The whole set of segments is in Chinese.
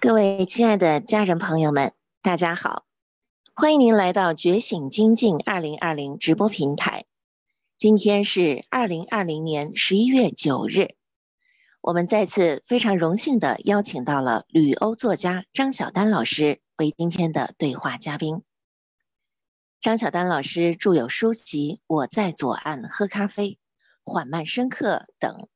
各位亲爱的家人朋友们，大家好！欢迎您来到觉醒精进二零二零直播平台。今天是二零二零年十一月九日，我们再次非常荣幸的邀请到了旅欧作家张晓丹老师为今天的对话嘉宾。张晓丹老师著有书籍《我在左岸喝咖啡》《缓慢深刻》等，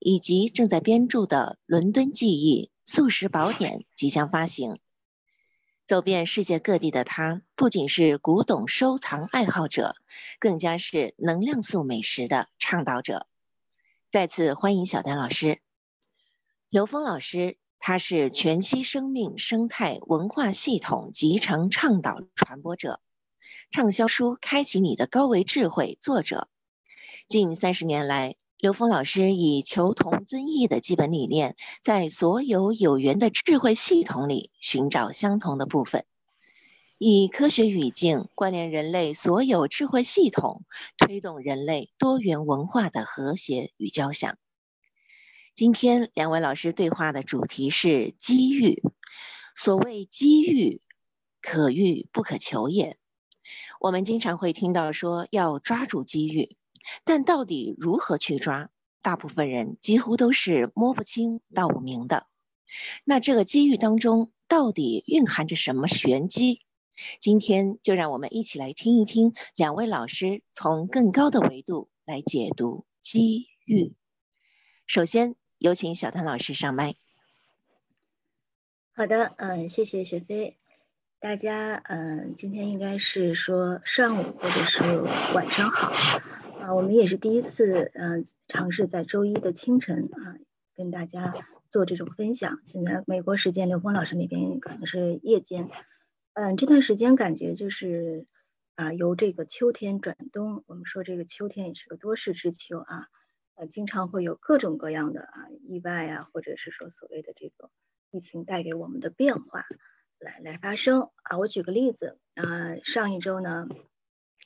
以及正在编著的《伦敦记忆》。素食宝典即将发行。走遍世界各地的他，不仅是古董收藏爱好者，更加是能量素美食的倡导者。再次欢迎小丹老师。刘峰老师，他是全息生命生态文化系统集成倡导传播者，畅销书《开启你的高维智慧》作者。近三十年来。刘峰老师以求同尊异的基本理念，在所有有缘的智慧系统里寻找相同的部分，以科学语境关联人类所有智慧系统，推动人类多元文化的和谐与交响。今天两位老师对话的主题是机遇。所谓机遇，可遇不可求也。我们经常会听到说要抓住机遇。但到底如何去抓？大部分人几乎都是摸不清道不明的。那这个机遇当中到底蕴含着什么玄机？今天就让我们一起来听一听两位老师从更高的维度来解读机遇。首先有请小谭老师上麦。好的，嗯，谢谢雪飞。大家，嗯，今天应该是说上午或者是晚上好。啊，我们也是第一次，嗯，尝试在周一的清晨啊，跟大家做这种分享。现在美国时间，刘峰老师那边可能是夜间，嗯，这段时间感觉就是啊，由这个秋天转冬，我们说这个秋天也是个多事之秋啊，呃，经常会有各种各样的啊意外啊，或者是说所谓的这个疫情带给我们的变化来来发生啊。我举个例子啊，上一周呢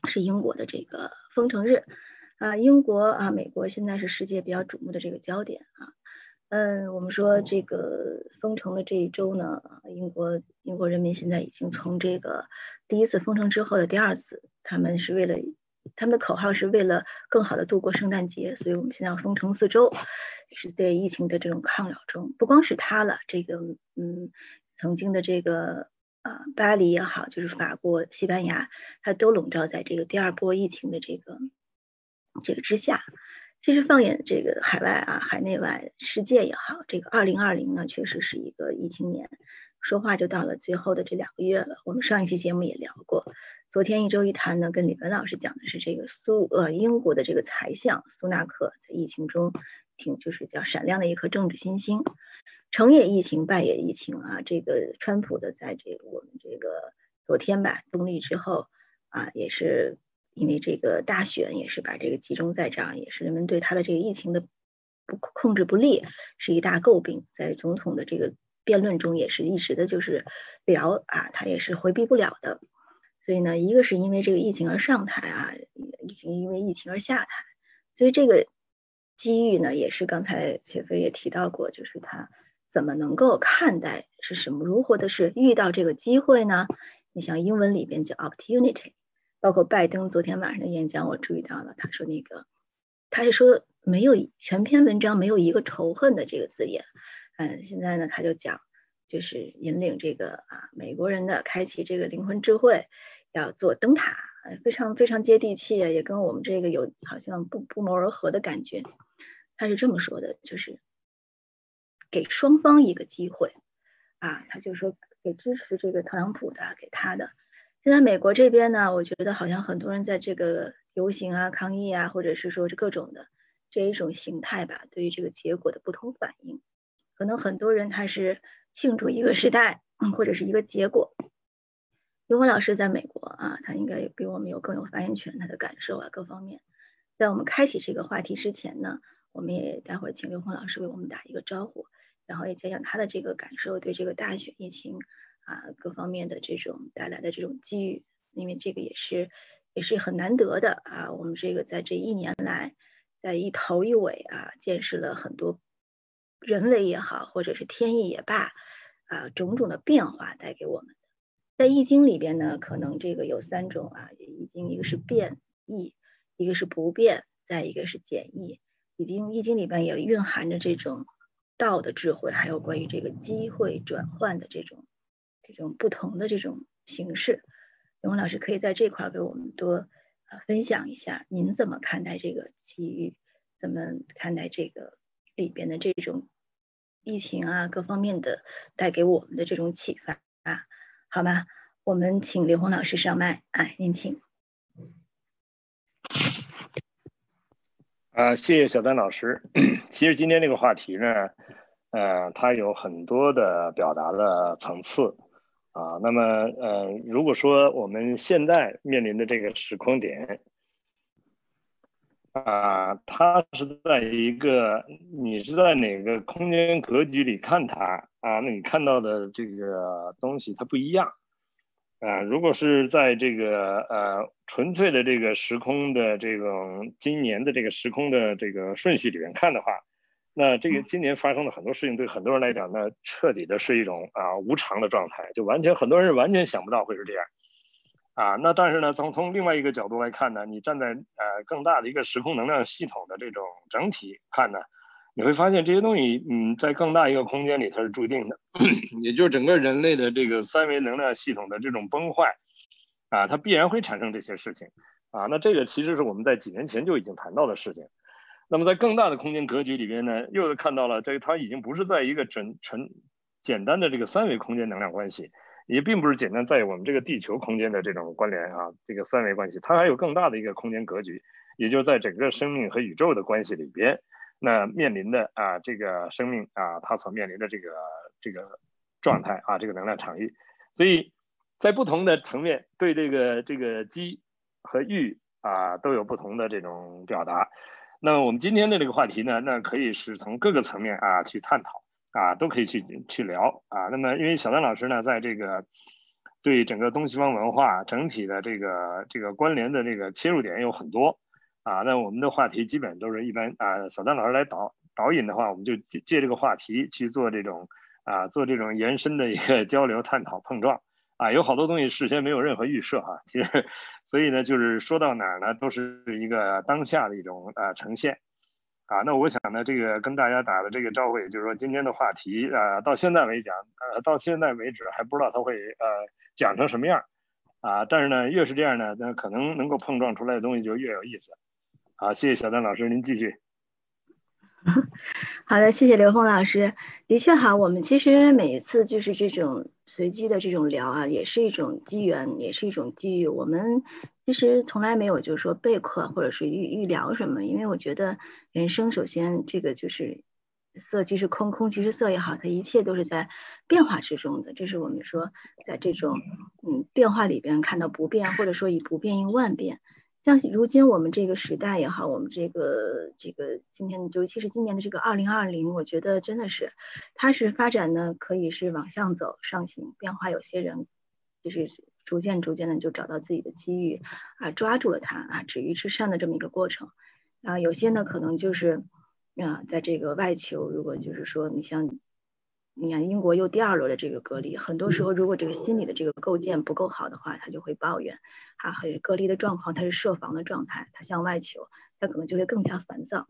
是英国的这个封城日。啊，英国啊，美国现在是世界比较瞩目的这个焦点啊。嗯，我们说这个封城的这一周呢，英国英国人民现在已经从这个第一次封城之后的第二次，他们是为了他们的口号是为了更好的度过圣诞节，所以我们现在要封城四周，是对疫情的这种抗扰中，不光是他了，这个嗯，曾经的这个啊巴黎也好，就是法国、西班牙，它都笼罩在这个第二波疫情的这个。这个之下，其实放眼这个海外啊，海内外世界也好，这个二零二零呢，确实是一个疫情年。说话就到了最后的这两个月了。我们上一期节目也聊过，昨天一周一谈呢，跟李文老师讲的是这个苏呃英国的这个财相苏纳克在疫情中挺就是叫闪亮的一颗政治新星，成也疫情，败也疫情啊。这个川普的在这个我们这个昨天吧动力之后啊，也是。因为这个大选也是把这个集中在这儿，也是人们对他的这个疫情的不控制不力是一大诟病，在总统的这个辩论中也是一直的就是聊啊，他也是回避不了的。所以呢，一个是因为这个疫情而上台啊，因为疫情而下台。所以这个机遇呢，也是刚才雪飞也提到过，就是他怎么能够看待是什么，如何的是遇到这个机会呢？你像英文里边叫 opportunity。包括拜登昨天晚上的演讲，我注意到了，他说那个他是说没有全篇文章没有一个仇恨的这个字眼，嗯，现在呢他就讲就是引领这个啊美国人的开启这个灵魂智慧，要做灯塔，非常非常接地气，也跟我们这个有好像不不谋而合的感觉。他是这么说的，就是给双方一个机会啊，他就说给支持这个特朗普的，给他的。现在美国这边呢，我觉得好像很多人在这个游行啊、抗议啊，或者是说这各种的这一种形态吧，对于这个结果的不同反应，可能很多人他是庆祝一个时代，或者是一个结果。刘峰老师在美国啊，他应该比我们有更有发言权，他的感受啊各方面。在我们开启这个话题之前呢，我们也待会儿请刘峰老师为我们打一个招呼，然后也讲讲他的这个感受，对这个大选疫情。啊，各方面的这种带来的这种机遇，因为这个也是也是很难得的啊。我们这个在这一年来，在一头一尾啊，见识了很多人为也好，或者是天意也罢啊种种的变化带给我们。在易经里边呢，可能这个有三种啊，易经一个是变易，一个是不变，再一个是简易。已经易经里边也蕴含着这种道的智慧，还有关于这个机会转换的这种这种不同的这种形式。刘文老师可以在这块给我们多呃分享一下，您怎么看待这个机遇？怎么看待这个里边的这种疫情啊各方面的带给我们的这种启发啊？好吗？我们请刘红老师上麦，哎，您请。啊，谢谢小丹老师。其实今天这个话题呢，呃，它有很多的表达的层次啊。那么，呃，如果说我们现在面临的这个时空点啊，它是在一个你是在哪个空间格局里看它啊？那你看到的这个东西它不一样。啊，如果是在这个呃纯粹的这个时空的这种今年的这个时空的这个顺序里面看的话，那这个今年发生的很多事情对很多人来讲，那彻底的是一种啊无常的状态，就完全很多人完全想不到会是这样啊。那但是呢，从从另外一个角度来看呢，你站在呃更大的一个时空能量系统的这种整体看呢。你会发现这些东西，嗯，在更大一个空间里它是注定的，也就是整个人类的这个三维能量系统的这种崩坏，啊，它必然会产生这些事情，啊，那这个其实是我们在几年前就已经谈到的事情。那么在更大的空间格局里边呢，又看到了这个它已经不是在一个纯纯简单的这个三维空间能量关系，也并不是简单在我们这个地球空间的这种关联啊，这个三维关系，它还有更大的一个空间格局，也就在整个生命和宇宙的关系里边。那面临的啊，这个生命啊，它所面临的这个这个状态啊，这个能量场域，所以在不同的层面对这个这个机和欲啊都有不同的这种表达。那我们今天的这个话题呢，那可以是从各个层面啊去探讨啊，都可以去去聊啊。那么因为小丹老师呢，在这个对整个东西方文化整体的这个这个关联的这个切入点有很多。啊，那我们的话题基本都是一般啊，小丹老师来导导引的话，我们就借借这个话题去做这种啊，做这种延伸的一个 交流、探讨、碰撞啊，有好多东西事先没有任何预设哈，其实所以呢，就是说到哪儿呢，都是一个当下的一种啊呈现啊。那我想呢，这个跟大家打的这个招呼，也就是说今天的话题啊，到现在为讲呃，到现在为止还不知道他会呃讲成什么样啊，但是呢，越是这样呢，那可能能够碰撞出来的东西就越有意思。好，谢谢小丹老师，您继续。好的，谢谢刘峰老师。的确哈，我们其实每一次就是这种随机的这种聊啊，也是一种机缘，也是一种机遇。我们其实从来没有就是说备课或者是预预聊什么，因为我觉得人生首先这个就是色即是空，空即是色也好，它一切都是在变化之中的。这是我们说在这种嗯变化里边看到不变，或者说以不变应万变。像如今我们这个时代也好，我们这个这个今天尤其是今年的这个二零二零，我觉得真的是，它是发展呢可以是往上走上行变化，有些人就是逐渐逐渐的就找到自己的机遇啊，抓住了它啊，止于至善的这么一个过程啊，有些呢可能就是啊，在这个外求，如果就是说你像。你看，英国又第二轮的这个隔离，很多时候如果这个心理的这个构建不够好的话，他就会抱怨，啊，隔离的状况，他是设防的状态，他向外求，他可能就会更加烦躁。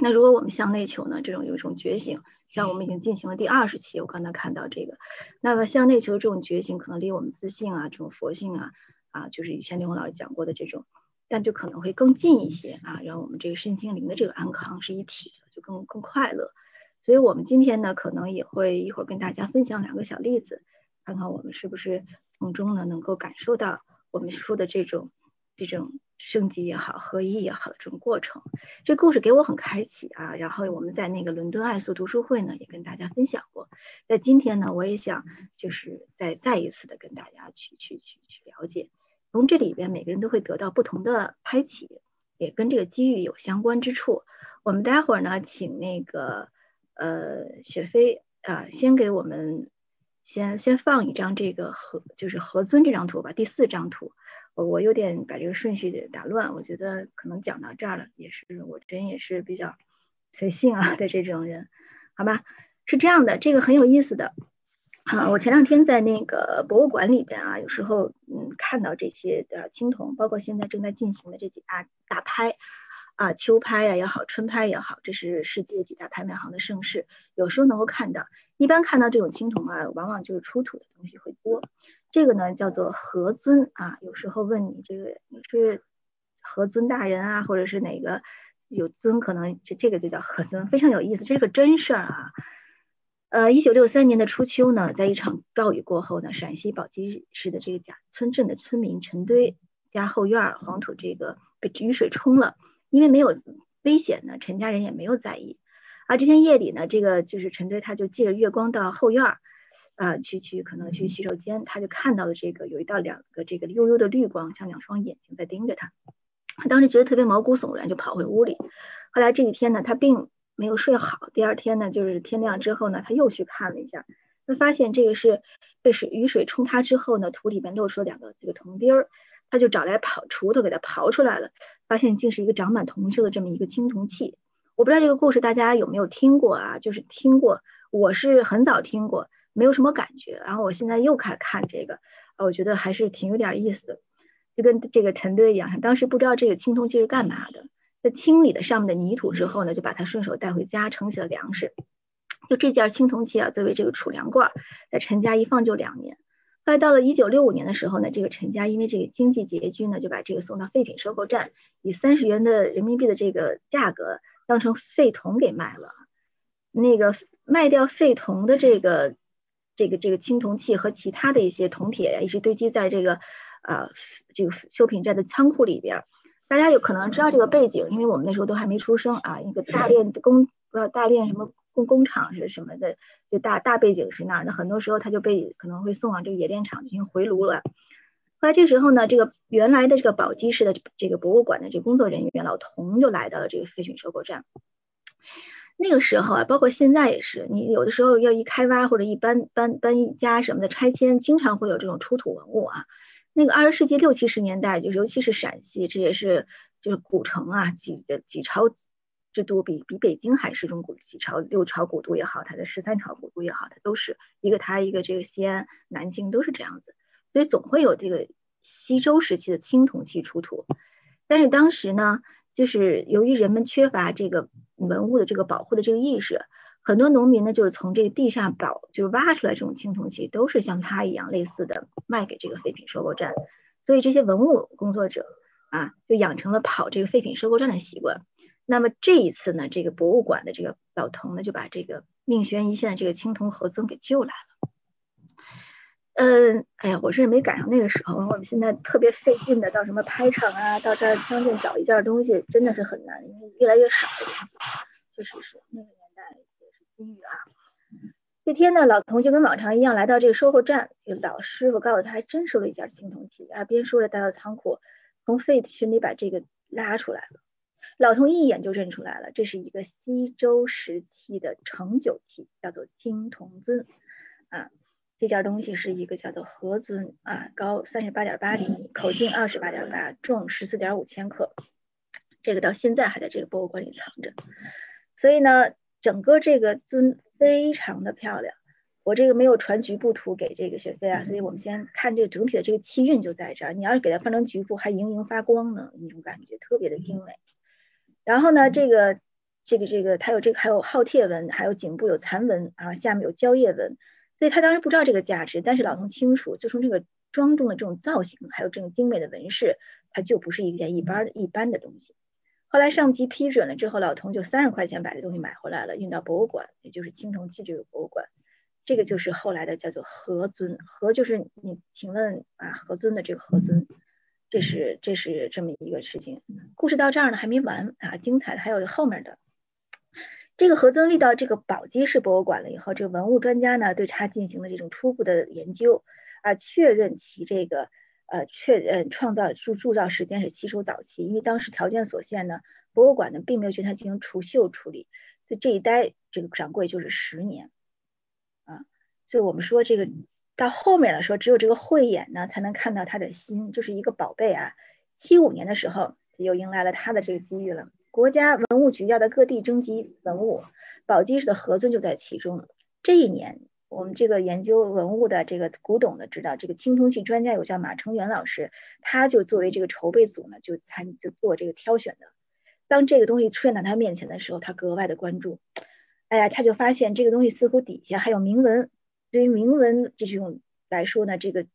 那如果我们向内求呢？这种有一种觉醒，像我们已经进行了第二十期，我刚才看到这个，那么向内求这种觉醒，可能离我们自信啊，这种佛性啊，啊，就是以前刘红老师讲过的这种，但就可能会更近一些啊，让我们这个身心灵的这个安康是一体的，就更更快乐。所以，我们今天呢，可能也会一会儿跟大家分享两个小例子，看看我们是不是从中呢能够感受到我们说的这种这种升级也好、合一也好的这种过程。这故事给我很开启啊。然后我们在那个伦敦爱素读书会呢，也跟大家分享过。在今天呢，我也想就是再再一次的跟大家去去去去了解，从这里边每个人都会得到不同的开启，也跟这个机遇有相关之处。我们待会儿呢，请那个。呃，雪飞啊，先给我们先先放一张这个和就是何尊这张图吧，第四张图，我我有点把这个顺序给打乱，我觉得可能讲到这儿了，也是我人也是比较随性啊的这种人，好吧？是这样的，这个很有意思的，啊，我前两天在那个博物馆里边啊，有时候嗯看到这些的青铜，包括现在正在进行的这几大大拍啊，秋拍呀也好，春拍也好，这是世界几大拍卖行的盛事，有时候能够看到。一般看到这种青铜啊，往往就是出土的东西会多。这个呢叫做何尊啊，有时候问你这个你是何尊大人啊，或者是哪个有尊，可能就这个就叫何尊，非常有意思，这是个真事儿啊。呃，一九六三年的初秋呢，在一场暴雨过后呢，陕西宝鸡市的这个贾村镇的村民陈堆家后院黄土这个被雨水冲了，因为没有危险呢，陈家人也没有在意。啊，这天夜里呢，这个就是陈队他就借着月光到后院儿啊去去可能去洗手间，他就看到了这个有一道两个这个悠悠的绿光，像两双眼睛在盯着他。他当时觉得特别毛骨悚然，就跑回屋里。后来这一天呢，他并。没有睡好，第二天呢，就是天亮之后呢，他又去看了一下，他发现这个是被水雨水冲塌之后呢，土里面露出了两个这个铜钉儿，他就找来刨锄头给它刨出来了，发现竟是一个长满铜锈的这么一个青铜器。我不知道这个故事大家有没有听过啊？就是听过，我是很早听过，没有什么感觉。然后我现在又看看这个，我觉得还是挺有点意思的，就跟这个陈堆一样，当时不知道这个青铜器是干嘛的。在清理了上面的泥土之后呢，就把它顺手带回家盛起了粮食。就这件青铜器啊，作为这个储粮罐，在陈家一放就两年。那到了一九六五年的时候呢，这个陈家因为这个经济拮据呢，就把这个送到废品收购站，以三十元的人民币的这个价格当成废铜给卖了。那个卖掉废铜的这个这个这个青铜器和其他的一些铜铁呀，一直堆积在这个呃这个修品站的仓库里边。大家有可能知道这个背景，因为我们那时候都还没出生啊。一个大炼工不知道大炼什么工厂是什么的，就大大背景是那儿。那很多时候他就被可能会送往这个冶炼厂进行回炉了。后来这时候呢，这个原来的这个宝鸡市的这个博物馆的这工作人员老童就来到了这个废品收购站。那个时候啊，包括现在也是，你有的时候要一开挖或者一搬搬搬家什么的拆迁，经常会有这种出土文物啊。那个二十世纪六七十年代，就是尤其是陕西，这也是就是古城啊，几几朝之都，比比北京还是中古几朝六朝古都也好，它的十三朝古都也好，它都是一个它一个这个西安、南京都是这样子，所以总会有这个西周时期的青铜器出土。但是当时呢，就是由于人们缺乏这个文物的这个保护的这个意识。很多农民呢，就是从这个地上宝，就是挖出来这种青铜器，都是像他一样类似的卖给这个废品收购站。所以这些文物工作者啊，就养成了跑这个废品收购站的习惯。那么这一次呢，这个博物馆的这个老童呢，就把这个命悬一线的这个青铜何尊给救来了。嗯，哎呀，我是没赶上那个时候。我们现在特别费劲的，到什么拍场啊，到这儿商店找一件东西，真的是很难，因为越来越少的东西，确实是那个年代也是。机遇啊！这天呢，老童就跟往常一样来到这个收购站，这老师傅告诉他，还真收了一件青铜器啊。边说着，带到仓库，从废群里把这个拉出来了。老童一眼就认出来了，这是一个西周时期的盛酒器，叫做青铜尊啊。这件东西是一个叫做何尊啊，高三十八点八厘米，口径二十八点八，重十四点五千克。这个到现在还在这个博物馆里藏着。所以呢。整个这个尊非常的漂亮，我这个没有传局部图给这个雪飞啊，所以我们先看这个整体的这个气韵就在这儿。你要是给它放成局部，还莹莹发光呢，那种感觉特别的精美。然后呢，这个这个这个它有这个还有饕餮纹，还有颈部有残纹啊，下面有蕉叶纹，所以他当时不知道这个价值，但是老童清楚，就从这个庄重的这种造型，还有这种精美的纹饰，它就不是一件一般的一般的东西。后来上级批准了之后，老童就三十块钱把这东西买回来了，运到博物馆，也就是青铜器这个博物馆。这个就是后来的叫做何尊，何就是你，请问啊，何尊的这个何尊，这是这是这么一个事情。故事到这儿呢还没完啊，精彩的还有后面的。这个何曾遇到这个宝鸡市博物馆了以后，这个文物专家呢对他进行了这种初步的研究啊，确认其这个。呃，确认创造铸铸造时间是西周早期，因为当时条件所限呢，博物馆呢并没有对它进行除锈处理，所以这一待这个掌柜就是十年啊，所以我们说这个到后面了，说只有这个慧眼呢才能看到他的心，就是一个宝贝啊。七五年的时候又迎来了他的这个机遇了，国家文物局要在各地征集文物，宝鸡市的何尊就在其中。这一年我们这个研究文物的这个古董的知道，这个青铜器专家有叫马成元老师，他就作为这个筹备组呢，就参就做这个挑选的。当这个东西出现在他面前的时候，他格外的关注。哎呀，他就发现这个东西似乎底下还有铭文。对于铭文这种来说呢，这个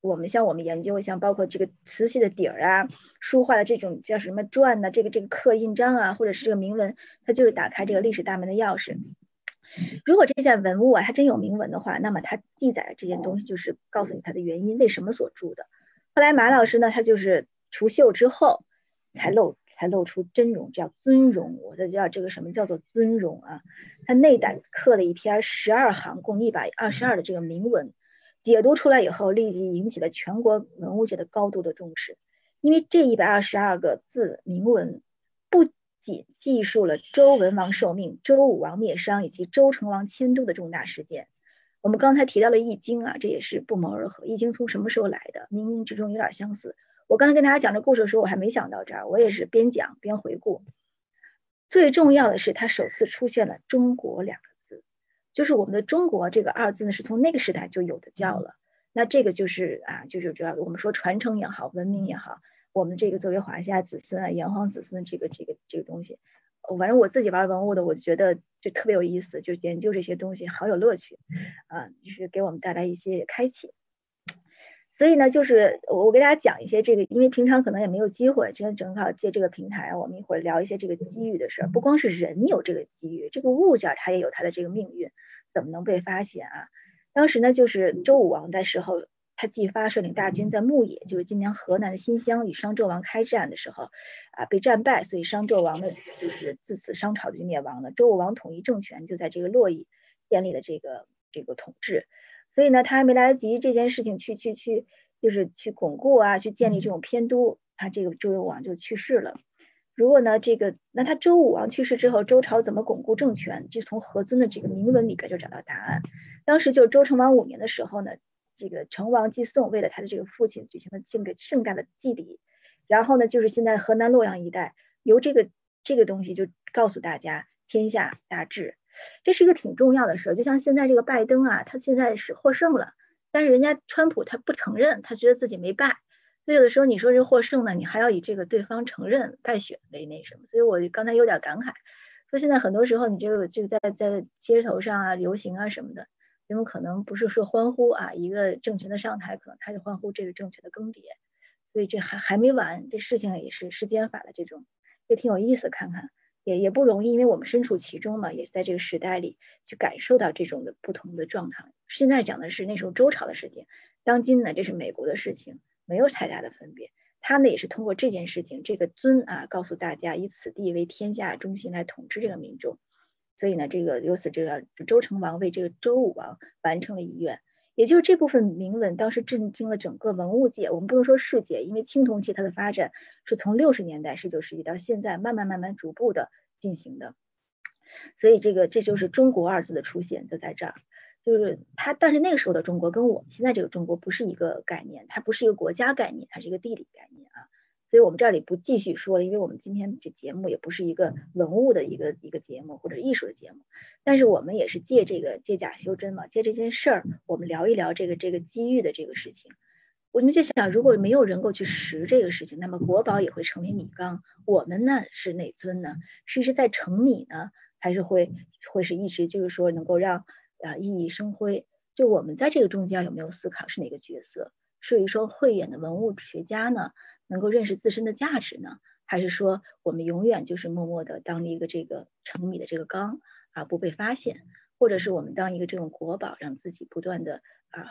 我们像我们研究像包括这个瓷器的底儿啊，书画的这种叫什么篆呢？这个这个刻印章啊，或者是这个铭文，它就是打开这个历史大门的钥匙。如果这件文物啊，它真有铭文的话，那么它记载的这件东西就是告诉你它的原因，为什么所铸的。后来马老师呢，他就是除锈之后才露才露出真容，叫尊容。我的叫这个什么叫做尊容啊？他内胆刻了一篇十二行，共一百二十二的这个铭文，解读出来以后，立即引起了全国文物界的高度的重视，因为这一百二十二个字铭文不。仅记述了周文王受命、周武王灭商以及周成王迁都的重大事件。我们刚才提到了《易经》啊，这也是不谋而合。《易经》从什么时候来的？冥冥之中有点相似。我刚才跟大家讲这故事的时候，我还没想到这儿，我也是边讲边回顾。最重要的是，它首次出现了“中国”两个字，就是我们的“中国”这个二字呢，是从那个时代就有的叫了。那这个就是啊，就是主要我们说传承也好，文明也好。我们这个作为华夏子孙啊，炎黄子孙，这个这个这个东西，反正我自己玩文物的，我就觉得就特别有意思，就研究这些东西好有乐趣啊，就是给我们带来一些开启。所以呢，就是我我给大家讲一些这个，因为平常可能也没有机会，今天正好借这个平台，我们一会儿聊一些这个机遇的事儿。不光是人有这个机遇，这个物件它也有它的这个命运，怎么能被发现啊？当时呢，就是周武王的时候。他继发率领大军在牧野，就是今年河南的新乡与商纣王开战的时候，啊，被战败，所以商纣王的就是自此商朝就灭亡了。周武王统一政权就在这个洛邑建立了这个这个统治，所以呢，他还没来得及这件事情去去去，就是去巩固啊，去建立这种偏都，他这个周幽王就去世了。如果呢，这个那他周武王去世之后，周朝怎么巩固政权？就从何尊的这个铭文里边就找到答案。当时就周成王五年的时候呢。这个成王祭宋，为了他的这个父亲举行了这个盛大的祭礼，然后呢，就是现在河南洛阳一带，由这个这个东西就告诉大家天下大治，这是一个挺重要的事儿。就像现在这个拜登啊，他现在是获胜了，但是人家川普他不承认，他觉得自己没败，所以有的时候你说这获胜呢，你还要以这个对方承认败选为那什么。所以我刚才有点感慨，说现在很多时候你这个这个在在街头上啊游行啊什么的。人们可能不是说欢呼啊，一个政权的上台，可能他是欢呼这个政权的更迭，所以这还还没完，这事情也是时间法的这种，也挺有意思，看看也也不容易，因为我们身处其中嘛，也在这个时代里去感受到这种的不同的状态。现在讲的是那时候周朝的事情，当今呢这是美国的事情，没有太大的分别。他呢也是通过这件事情，这个尊啊，告诉大家以此地为天下中心来统治这个民众。所以呢，这个由此这个周成王为这个周武王完成了遗愿，也就是这部分铭文当时震惊了整个文物界。我们不能说世界，因为青铜器它的发展是从六十年代十九世纪到现在慢慢慢慢逐步的进行的。所以这个这就是中国二字的出现就在这儿，就是它，但是那个时候的中国跟我们现在这个中国不是一个概念，它不是一个国家概念，它是一个地理概念啊。所以我们这里不继续说了，因为我们今天这节目也不是一个文物的一个一个节目或者艺术的节目，但是我们也是借这个借假修真嘛，借这件事儿，我们聊一聊这个这个机遇的这个事情。我们就想，如果没有人够去识这个事情，那么国宝也会成为米缸。我们呢是哪尊呢？是一直在成米呢，还是会会是一直就是说能够让啊熠熠生辉？就我们在这个中间有没有思考是哪个角色？是一说慧眼的文物学家呢？能够认识自身的价值呢，还是说我们永远就是默默的当一个这个成米的这个缸啊，不被发现，或者是我们当一个这种国宝，让自己不断的啊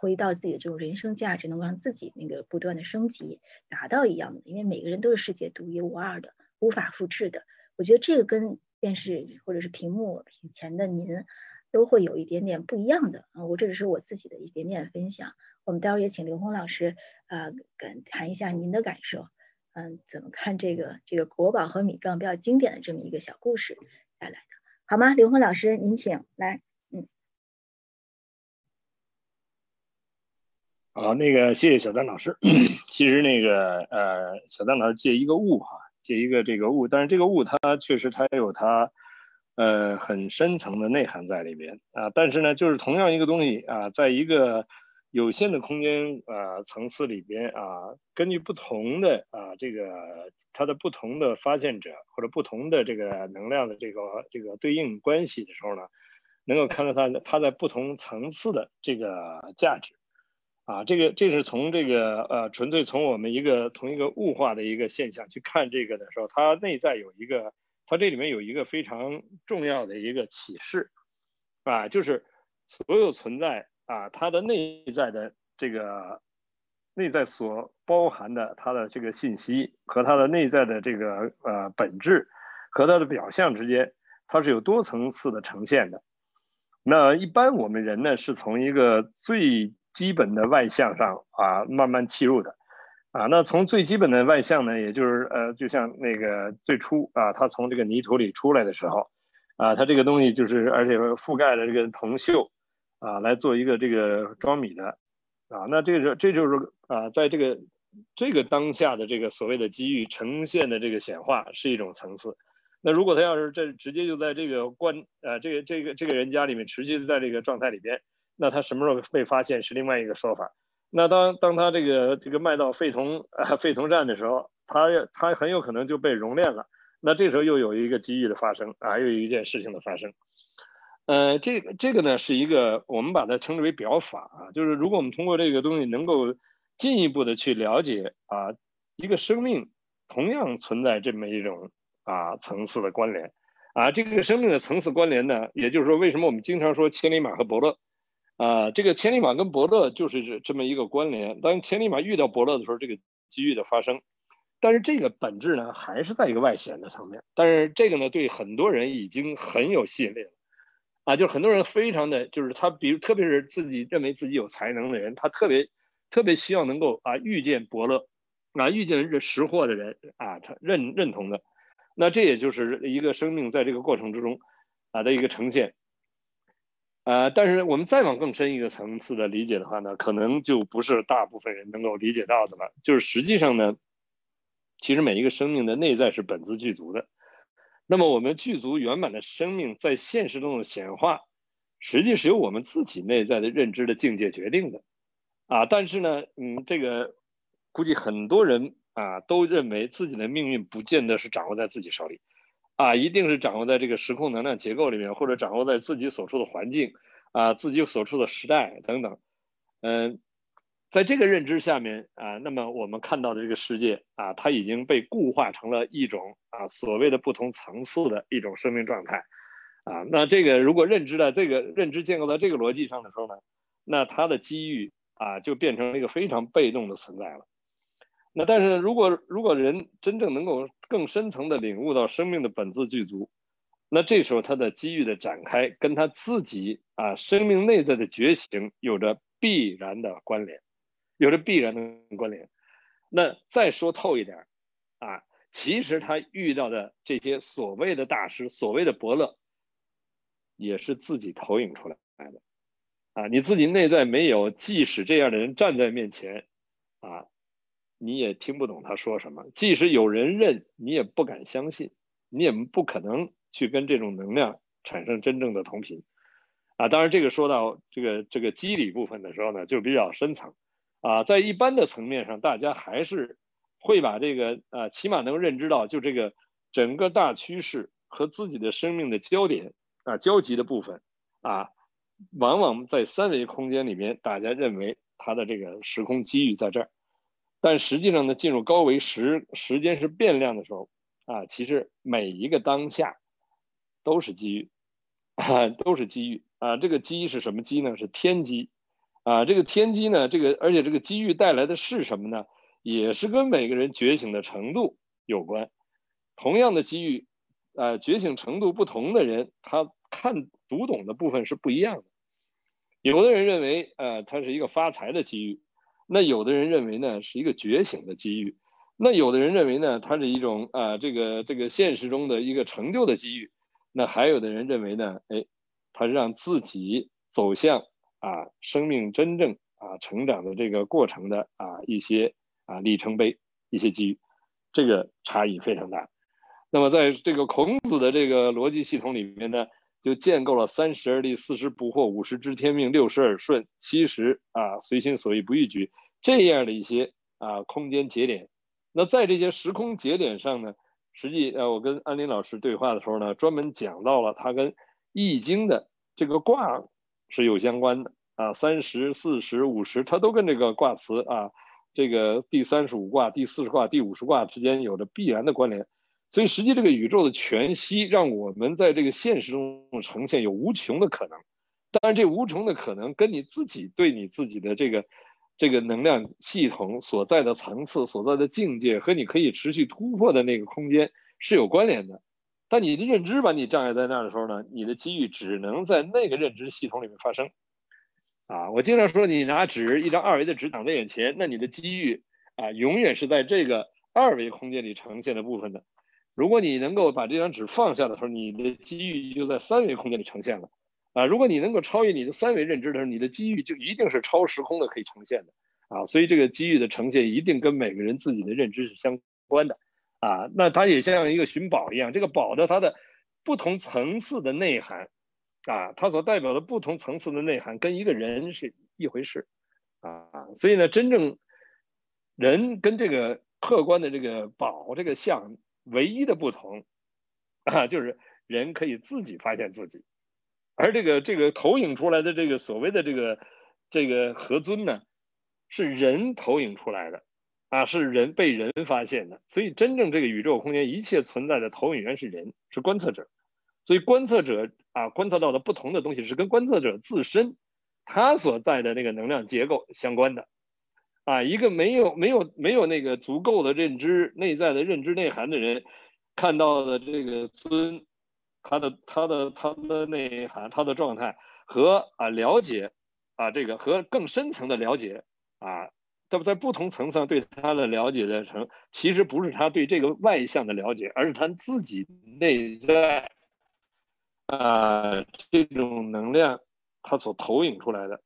回到自己的这种人生价值，能够让自己那个不断的升级，达到一样的，因为每个人都是世界独一无二的，无法复制的。我觉得这个跟电视或者是屏幕前的您都会有一点点不一样的啊，我这只是我自己的一点点分享。我们待会儿也请刘红老师啊，跟谈一下您的感受，嗯，怎么看这个这个国宝和米缸比较经典的这么一个小故事带来的，好吗？刘红老师，您请来，嗯。好，那个谢谢小丹老师。其实那个呃，小丹老师借一个物哈，借一个这个物，但是这个物它确实它有它呃很深层的内涵在里边啊。但是呢，就是同样一个东西啊，在一个有限的空间啊层次里边啊，根据不同的啊这个它的不同的发现者或者不同的这个能量的这个这个对应关系的时候呢，能够看到它它在不同层次的这个价值。啊，这个这是从这个呃，纯粹从我们一个从一个物化的一个现象去看这个的时候，它内在有一个，它这里面有一个非常重要的一个启示，啊，就是所有存在啊，它的内在的这个内在所包含的它的这个信息和它的内在的这个呃本质和它的表象之间，它是有多层次的呈现的。那一般我们人呢，是从一个最基本的外向上啊，慢慢切入的，啊，那从最基本的外向呢，也就是呃，就像那个最初啊，它从这个泥土里出来的时候，啊，它这个东西就是而且覆盖了这个铜锈，啊，来做一个这个装米的，啊，那这个这就是啊，在这个这个当下的这个所谓的机遇呈现的这个显化是一种层次，那如果他要是这直接就在这个关呃这个这个这个人家里面持续在这个状态里边。那他什么时候被发现是另外一个说法。那当当他这个这个卖到废铜啊废铜站的时候，他他很有可能就被熔炼了。那这时候又有一个机遇的发生啊，又有一件事情的发生。呃，这个这个呢是一个我们把它称之为表法啊，就是如果我们通过这个东西能够进一步的去了解啊，一个生命同样存在这么一种啊层次的关联啊，这个生命的层次关联呢，也就是说为什么我们经常说千里马和伯乐。啊，这个千里马跟伯乐就是这么一个关联。当千里马遇到伯乐的时候，这个机遇的发生，但是这个本质呢，还是在一个外显的层面。但是这个呢，对很多人已经很有吸引力了。啊，就很多人非常的就是他，比如特别是自己认为自己有才能的人，他特别特别希望能够啊遇见伯乐，啊遇见这识货的人啊，他认认同的。那这也就是一个生命在这个过程之中啊的一个呈现。呃，但是我们再往更深一个层次的理解的话呢，可能就不是大部分人能够理解到的了。就是实际上呢，其实每一个生命的内在是本自具足的。那么我们具足圆满的生命在现实中的显化，实际是由我们自己内在的认知的境界决定的。啊，但是呢，嗯，这个估计很多人啊都认为自己的命运不见得是掌握在自己手里。啊，一定是掌握在这个时空能量结构里面，或者掌握在自己所处的环境，啊，自己所处的时代等等，嗯，在这个认知下面啊，那么我们看到的这个世界啊，它已经被固化成了一种啊所谓的不同层次的一种生命状态，啊，那这个如果认知的这个认知建构在这个逻辑上的时候呢，那它的机遇啊就变成了一个非常被动的存在了。那但是如果如果人真正能够更深层的领悟到生命的本自具足，那这时候他的机遇的展开跟他自己啊生命内在的觉醒有着必然的关联，有着必然的关联。那再说透一点啊，其实他遇到的这些所谓的大师，所谓的伯乐，也是自己投影出来的啊，你自己内在没有，即使这样的人站在面前啊。你也听不懂他说什么，即使有人认，你也不敢相信，你也不可能去跟这种能量产生真正的同频啊。当然，这个说到这个这个机理部分的时候呢，就比较深层啊。在一般的层面上，大家还是会把这个啊，起码能认知到，就这个整个大趋势和自己的生命的焦点啊交集的部分啊，往往在三维空间里面，大家认为它的这个时空机遇在这儿。但实际上呢，进入高维时时间是变量的时候啊，其实每一个当下都是机遇，都是机遇啊。这个机是什么机呢？是天机啊。这个天机呢，这个而且这个机遇带来的是什么呢？也是跟每个人觉醒的程度有关。同样的机遇，啊，觉醒程度不同的人，他看读懂的部分是不一样的。有的人认为，呃，它是一个发财的机遇。那有的人认为呢是一个觉醒的机遇，那有的人认为呢它是一种啊这个这个现实中的一个成就的机遇，那还有的人认为呢，哎，它让自己走向啊生命真正啊成长的这个过程的啊一些啊里程碑一些机遇，这个差异非常大。那么在这个孔子的这个逻辑系统里面呢，就建构了三十而立、四十不惑、五十知天命、六十耳顺、七十啊随心所欲不逾矩这样的一些啊空间节点。那在这些时空节点上呢，实际呃我跟安林老师对话的时候呢，专门讲到了它跟易经的这个卦是有相关的啊，三十四十五十，它都跟这个卦辞啊，这个第三十五卦、第四十卦、第五十卦之间有着必然的关联。所以，实际这个宇宙的全息，让我们在这个现实中呈现有无穷的可能。当然，这无穷的可能跟你自己对你自己的这个这个能量系统所在的层次、所在的境界和你可以持续突破的那个空间是有关联的。但你的认知把你障碍在那儿的时候呢，你的机遇只能在那个认知系统里面发生。啊，我经常说，你拿纸一张二维的纸挡在眼前，那你的机遇啊，永远是在这个二维空间里呈现的部分的。如果你能够把这张纸放下的时候，你的机遇就在三维空间里呈现了，啊，如果你能够超越你的三维认知的时候，你的机遇就一定是超时空的可以呈现的，啊，所以这个机遇的呈现一定跟每个人自己的认知是相关的，啊，那它也像一个寻宝一样，这个宝的它的不同层次的内涵，啊，它所代表的不同层次的内涵跟一个人是一回事，啊，所以呢，真正人跟这个客观的这个宝这个像。唯一的不同啊，就是人可以自己发现自己，而这个这个投影出来的这个所谓的这个这个何尊呢，是人投影出来的啊，是人被人发现的。所以真正这个宇宙空间一切存在的投影源是人，是观测者。所以观测者啊，观测到的不同的东西是跟观测者自身他所在的那个能量结构相关的。啊，一个没有没有没有那个足够的认知内在的认知内涵的人，看到的这个尊，他的他的他的内涵，他的状态和啊了解啊这个和更深层的了解啊，在在不同层次上对他的了解的成，其实不是他对这个外向的了解，而是他自己内在啊这种能量它所投影出来的。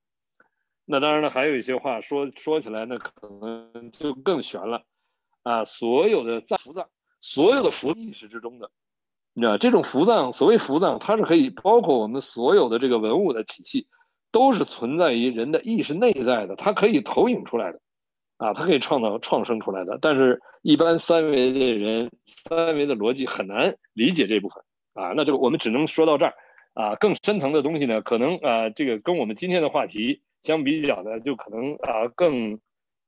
那当然了，还有一些话说说起来，那可能就更悬了啊！所有的藏、伏藏，所有的伏意识之中的，你知道，这种伏藏，所谓伏藏，它是可以包括我们所有的这个文物的体系，都是存在于人的意识内在的，它可以投影出来的啊，它可以创造、创生出来的。但是，一般三维的人，三维的逻辑很难理解这部分啊，那就我们只能说到这儿啊。更深层的东西呢，可能啊，这个跟我们今天的话题。相比较呢，就可能啊更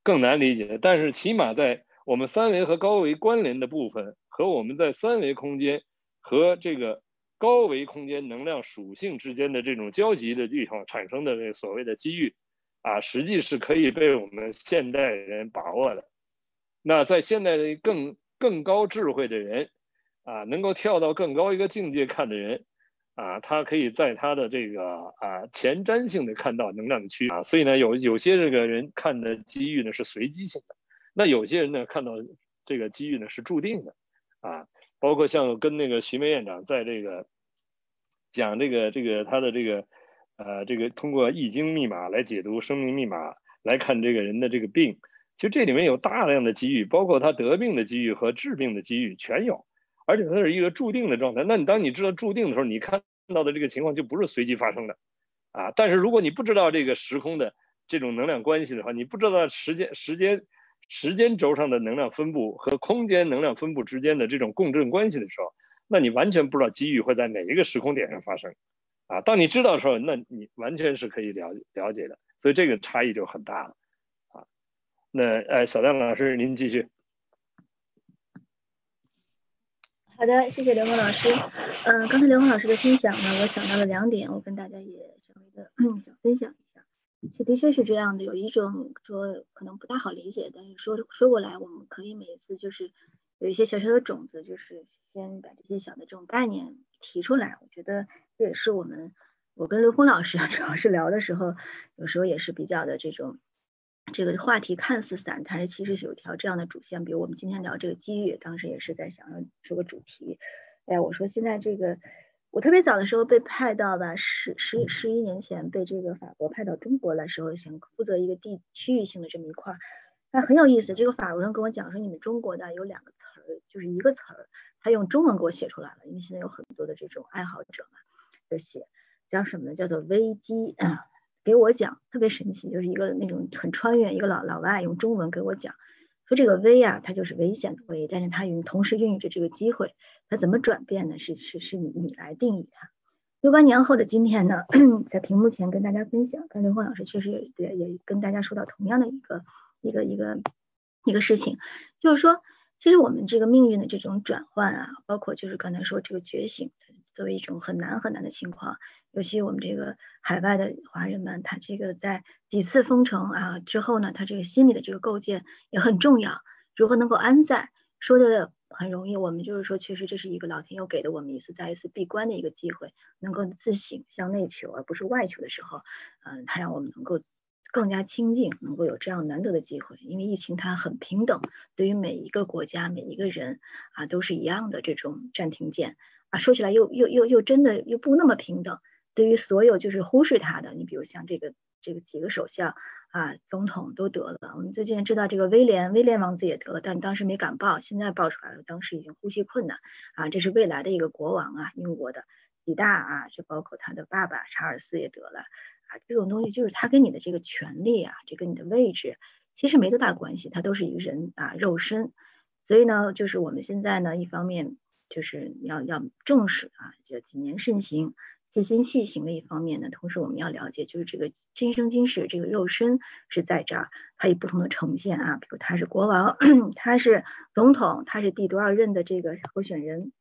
更难理解。但是起码在我们三维和高维关联的部分，和我们在三维空间和这个高维空间能量属性之间的这种交集的地方产生的这所谓的机遇啊，实际是可以被我们现代人把握的。那在现代的更更高智慧的人啊，能够跳到更高一个境界看的人。啊，他可以在他的这个啊前瞻性的看到能量的区域啊，所以呢，有有些这个人看的机遇呢是随机性的，那有些人呢看到这个机遇呢是注定的啊，包括像跟那个徐梅院长在这个讲这个这个他的这个呃这个通过易经密码来解读生命密码来看这个人的这个病，其实这里面有大量的机遇，包括他得病的机遇和治病的机遇全有。而且它是一个注定的状态。那你当你知道注定的时候，你看到的这个情况就不是随机发生的，啊！但是如果你不知道这个时空的这种能量关系的话，你不知道时间时间时间轴上的能量分布和空间能量分布之间的这种共振关系的时候，那你完全不知道机遇会在哪一个时空点上发生，啊！当你知道的时候，那你完全是可以了了解的。所以这个差异就很大了，啊！那呃，小亮老师您继续。好的，谢谢刘峰老师。嗯，刚才刘峰老师的分享呢，我想到了两点，我跟大家也稍微的 想分享一下。其的确是这样的，有一种说可能不大好理解，但是说说过来，我们可以每一次就是有一些小小的种子，就是先把这些小的这种概念提出来。我觉得这也是我们我跟刘峰老师 主要是聊的时候，有时候也是比较的这种。这个话题看似散，但是其实是有条这样的主线。比如我们今天聊这个机遇，当时也是在想要说个主题。哎，我说现在这个，我特别早的时候被派到吧，十十十一年前被这个法国派到中国来时候，想负责一个地区域性的这么一块儿。那很有意思，这个法国人跟我讲说，你们中国的有两个词儿就是一个词儿，他用中文给我写出来了，因为现在有很多的这种爱好者嘛，就写叫什么呢？叫做危机啊，给我讲特别神奇，就是一个那种很穿越，一个老老外用中文给我讲，说这个危啊，它就是危险的危，但是它孕同时孕育着这个机会，它怎么转变呢？是是是你你来定义它。六八年后的今天呢，在屏幕前跟大家分享，跟刘欢老师确实也也也跟大家说到同样的一个一个一个一个事情，就是说，其实我们这个命运的这种转换啊，包括就是刚才说这个觉醒，作为一种很难很难的情况，尤其我们这个海外的华人们，他这个在几次封城啊之后呢，他这个心理的这个构建也很重要，如何能够安在，说的。很容易，我们就是说，确实这是一个老天又给的我们一次再一次闭关的一个机会，能够自省向内求，而不是外求的时候，嗯，它让我们能够更加清净，能够有这样难得的机会。因为疫情它很平等，对于每一个国家每一个人啊都是一样的这种暂停键啊，说起来又又又又真的又不那么平等，对于所有就是忽视他的，你比如像这个这个几个首相。啊，总统都得了。我们最近知道这个威廉，威廉王子也得了，但当时没敢报，现在报出来了，当时已经呼吸困难啊。这是未来的一个国王啊，英国的几大啊，就包括他的爸爸查尔斯也得了啊。这种东西就是他跟你的这个权利啊，这跟你的位置其实没多大关系，他都是一个人啊，肉身。所以呢，就是我们现在呢，一方面就是要要重视啊，就谨言慎行。细心细行的一方面呢，同时我们要了解，就是这个今生今世这个肉身是在这儿，它有不同的呈现啊，比如他是国王，他是总统，他是第多少任的这个候选人，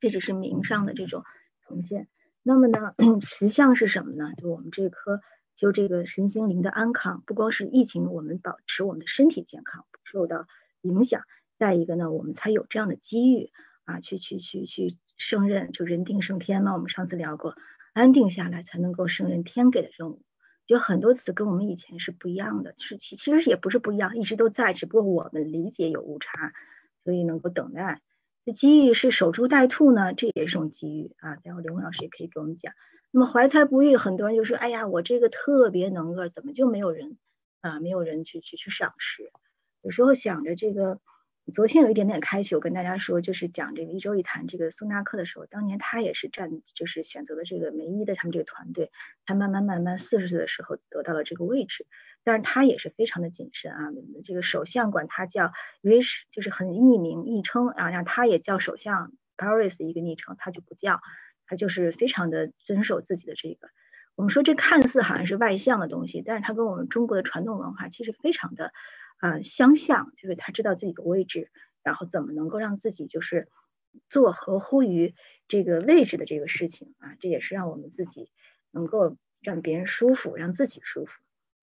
这只是名上的这种呈现。那么呢，实相是什么呢？就我们这颗就这个身心灵的安康，不光是疫情，我们保持我们的身体健康不受到影响，再一个呢，我们才有这样的机遇啊，去去去去。胜任就人定胜天嘛，我们上次聊过，安定下来才能够胜任天给的任务，有很多词跟我们以前是不一样的，是其其实也不是不一样，一直都在，只不过我们理解有误差，所以能够等待。这机遇是守株待兔呢，这也是种机遇啊。待会刘老师也可以给我们讲。那么怀才不遇，很多人就说，哎呀，我这个特别能个，怎么就没有人啊，没有人去去去赏识？有时候想着这个。昨天有一点点开启，我跟大家说，就是讲这个一周一谈这个苏纳克的时候，当年他也是站，就是选择了这个梅伊的他们这个团队，他慢慢慢慢四十岁的时候得到了这个位置，但是他也是非常的谨慎啊，这个首相管他叫 Rich，就是很匿名昵称啊，让他也叫首相 Paris 一个昵称，他就不叫，他就是非常的遵守自己的这个，我们说这看似好像是外向的东西，但是他跟我们中国的传统文化其实非常的。啊，相像就是他知道自己的位置，然后怎么能够让自己就是做合乎于这个位置的这个事情啊，这也是让我们自己能够让别人舒服，让自己舒服，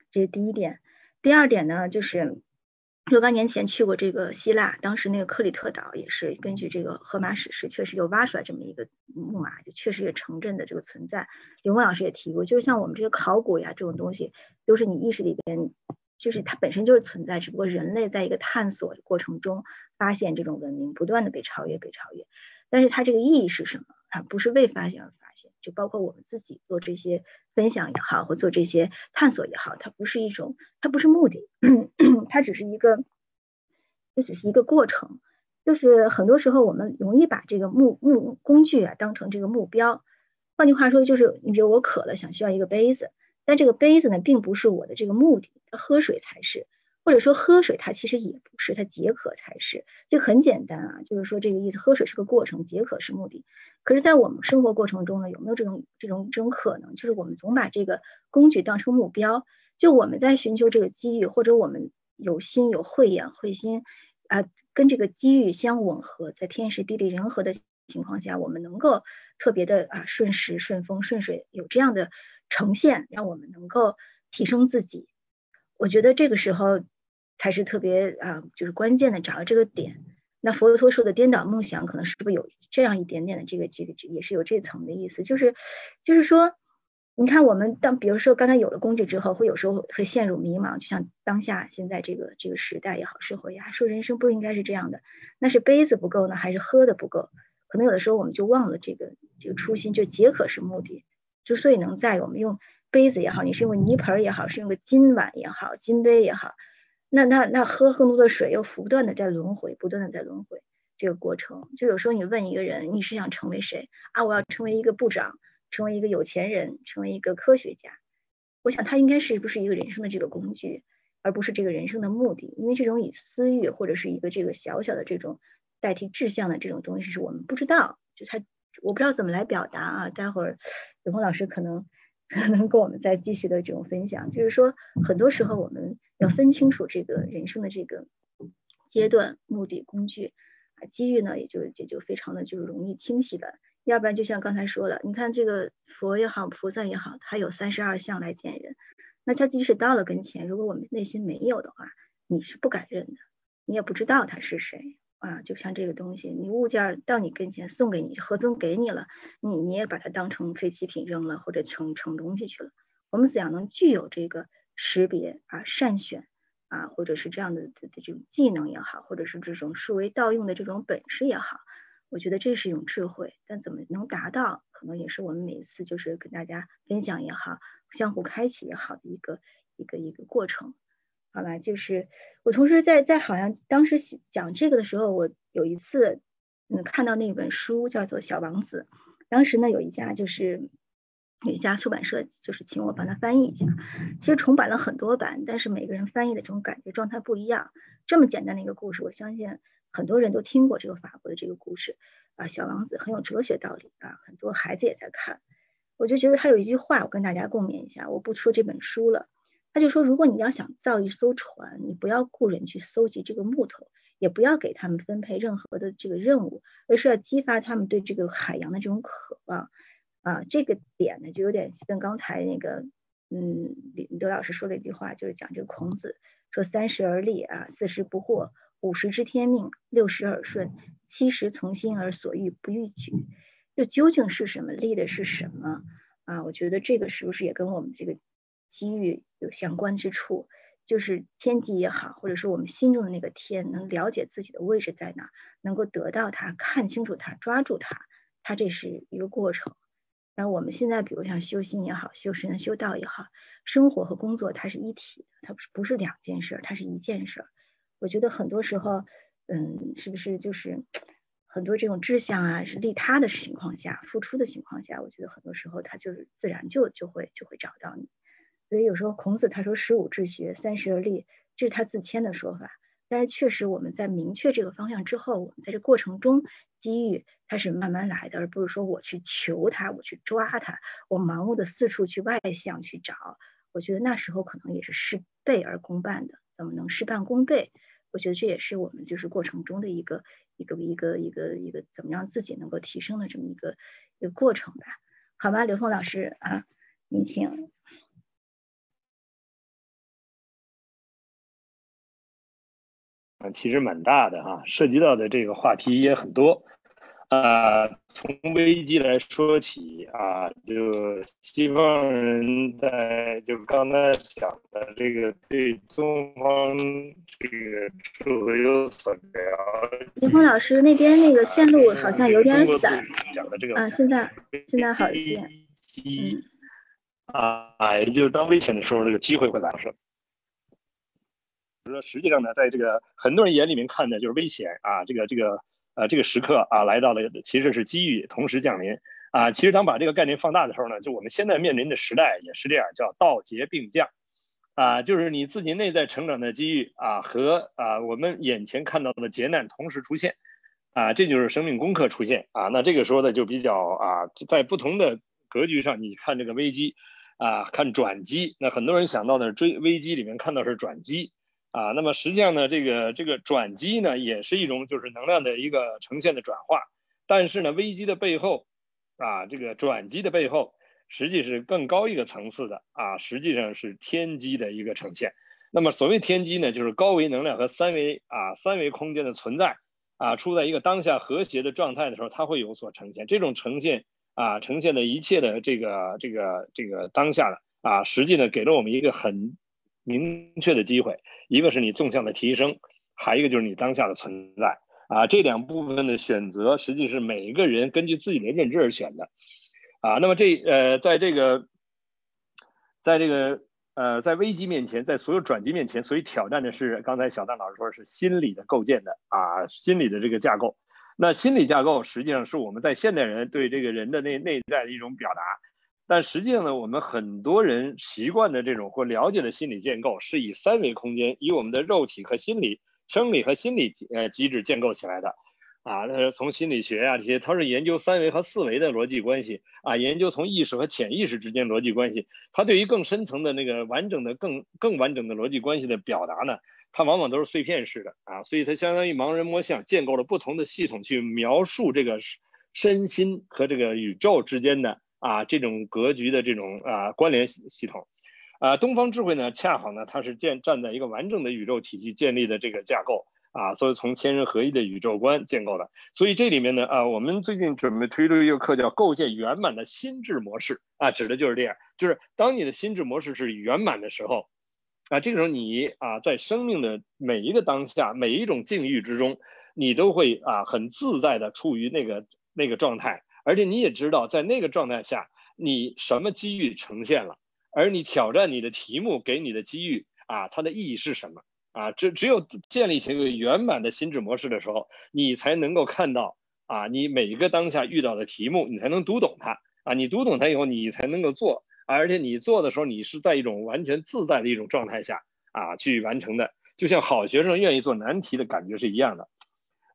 这是第一点。第二点呢，就是若干年前去过这个希腊，当时那个克里特岛也是根据这个荷马史诗，确实有挖出来这么一个木马，就确实有城镇的这个存在。刘梦老师也提过，就是像我们这个考古呀这种东西，都是你意识里边。就是它本身就是存在，只不过人类在一个探索的过程中发现这种文明，不断的被超越，被超越。但是它这个意义是什么？它不是为发现而发现，就包括我们自己做这些分享也好，或做这些探索也好，它不是一种，它不是目的，它只是一个，这只是一个过程。就是很多时候我们容易把这个目目工具啊当成这个目标。换句话说，就是你比如我渴了，想需要一个杯子。但这个杯子呢，并不是我的这个目的，喝水才是，或者说喝水它其实也不是，它解渴才是，就很简单啊，就是说这个意思，喝水是个过程，解渴是目的。可是，在我们生活过程中呢，有没有这种这种这种可能，就是我们总把这个工具当成目标，就我们在寻求这个机遇，或者我们有心有慧眼慧心啊，跟这个机遇相吻合，在天时地利人和的情况下，我们能够特别的啊顺时顺风顺水，有这样的。呈现让我们能够提升自己，我觉得这个时候才是特别啊，就是关键的，找到这个点。那佛陀说的颠倒梦想，可能是不是有这样一点点的这个这个也是有这层的意思，就是就是说，你看我们当比如说刚才有了工具之后，会有时候会陷入迷茫，就像当下现在这个这个时代也好，社会呀，说人生不应该是这样的，那是杯子不够呢，还是喝的不够？可能有的时候我们就忘了这个这个初心，就解渴是目的。之所以能在我们用杯子也好，你是用泥盆也好，是用个金碗也好，金杯也好，那那那喝更多的水，又不断的在轮回，不断的在轮回。这个过程。就有时候你问一个人，你是想成为谁啊？我要成为一个部长，成为一个有钱人，成为一个科学家。我想他应该是不是一个人生的这个工具，而不是这个人生的目的。因为这种以私欲或者是一个这个小小的这种代替志向的这种东西，是我们不知道，就他我不知道怎么来表达啊。待会儿永红老师可能可能跟我们再继续的这种分享，就是说很多时候我们要分清楚这个人生的这个阶段、目的、工具啊，机遇呢也就也就非常的就是容易清晰的。要不然就像刚才说的，你看这个佛也好，菩萨也好，他有三十二相来见人。那他即使到了跟前，如果我们内心没有的话，你是不敢认的，你也不知道他是谁啊。就像这个东西，你物件到你跟前送给你，何尊给你了，你你也把它当成废弃品扔了，或者成成东西去了。我们怎样能具有这个识别啊、善选啊，或者是这样的的这种技能也好，或者是这种数为盗用的这种本事也好？我觉得这是一种智慧，但怎么能达到，可能也是我们每次就是跟大家分享也好，相互开启也好的一个一个一个过程，好吧？就是我同时在在好像当时讲这个的时候，我有一次嗯看到那本书叫做《小王子》，当时呢有一家就是有一家出版社就是请我帮他翻译一下，其实重版了很多版，但是每个人翻译的这种感觉状态不一样。这么简单的一个故事，我相信。很多人都听过这个法国的这个故事啊，小王子很有哲学道理啊，很多孩子也在看。我就觉得他有一句话，我跟大家共勉一下。我不说这本书了，他就说，如果你要想造一艘船，你不要雇人去搜集这个木头，也不要给他们分配任何的这个任务，而是要激发他们对这个海洋的这种渴望啊。这个点呢，就有点跟刚才那个嗯刘老师说的一句话，就是讲这个孔子说三十而立啊，四十不惑。五十知天命，六十耳顺，七十从心而所欲不逾矩。这究竟是什么？立的是什么啊？我觉得这个是不是也跟我们这个机遇有相关之处？就是天机也好，或者说我们心中的那个天，能了解自己的位置在哪，能够得到它，看清楚它，抓住它，它这是一个过程。那我们现在比如像修心也好，修身修道也好，生活和工作它是一体的，它不是不是两件事，它是一件事。我觉得很多时候，嗯，是不是就是很多这种志向啊，是利他的情况下，付出的情况下，我觉得很多时候他就是自然就就会就会找到你。所以有时候孔子他说十五志学，三十而立，这是他自谦的说法。但是确实我们在明确这个方向之后，我们在这过程中机遇它是慢慢来的，而不是说我去求他，我去抓他，我盲目的四处去外向去找。我觉得那时候可能也是事倍而功半的，怎么能事半功倍？我觉得这也是我们就是过程中的一个一个一个一个一个怎么让自己能够提升的这么一个一个过程吧？好吧，刘峰老师啊，您请。啊，其实蛮大的哈，涉及到的这个话题也很多。啊，从危机来说起啊，就西方人在就刚才讲的这个对东方这个社会有所了解。秦峰老师那边那个线路好像有点散。讲的这个啊，现在现在好一些。嗯。啊，也就是当危险的时候，这个机会会来说实际上呢，在这个很多人眼里面看的就是危险啊，这个这个。呃，这个时刻啊，来到了，其实是机遇同时降临啊。其实当把这个概念放大的时候呢，就我们现在面临的时代也是这样，叫道劫并降啊，就是你自己内在成长的机遇啊和啊我们眼前看到的劫难同时出现啊，这就是生命功课出现啊。那这个说的就比较啊，在不同的格局上，你看这个危机啊，看转机，那很多人想到的是追危机里面看到是转机。啊，那么实际上呢，这个这个转机呢，也是一种就是能量的一个呈现的转化。但是呢，危机的背后，啊，这个转机的背后，实际是更高一个层次的啊，实际上是天机的一个呈现。那么所谓天机呢，就是高维能量和三维啊三维空间的存在啊，处在一个当下和谐的状态的时候，它会有所呈现。这种呈现啊，呈现的一切的这个这个这个当下的啊，实际呢，给了我们一个很。明确的机会，一个是你纵向的提升，还一个就是你当下的存在啊。这两部分的选择，实际是每一个人根据自己的认知而选的啊。那么这呃，在这个，在这个呃，在危机面前，在所有转机面前，所以挑战的是刚才小丹老师说是心理的构建的啊，心理的这个架构那心理架构实际上是我们在现代人对这个人的内内在的一种表达，但实际上呢，我们很多人习惯的这种或了解的心理建构是以三维空间，以我们的肉体和心理、生理和心理呃机制建构起来的。啊，那是从心理学啊这些，它是研究三维和四维的逻辑关系啊，研究从意识和潜意识之间逻辑关系。它对于更深层的那个完整的、更更完整的逻辑关系的表达呢，它往往都是碎片式的啊，所以它相当于盲人摸象，建构了不同的系统去描述这个身心和这个宇宙之间的啊这种格局的这种啊关联系统。啊，东方智慧呢，恰好呢，它是建站在一个完整的宇宙体系建立的这个架构。啊，所以从天人合一的宇宙观建构的，所以这里面呢，啊，我们最近准备推出一个课叫构建圆满的心智模式啊，指的就是这样，就是当你的心智模式是圆满的时候，啊，这个时候你啊，在生命的每一个当下，每一种境遇之中，你都会啊很自在的处于那个那个状态，而且你也知道在那个状态下，你什么机遇呈现了，而你挑战你的题目给你的机遇啊，它的意义是什么？啊，只只有建立起一个圆满的心智模式的时候，你才能够看到啊，你每一个当下遇到的题目，你才能读懂它啊，你读懂它以后，你才能够做，而且你做的时候，你是在一种完全自在的一种状态下啊去完成的，就像好学生愿意做难题的感觉是一样的。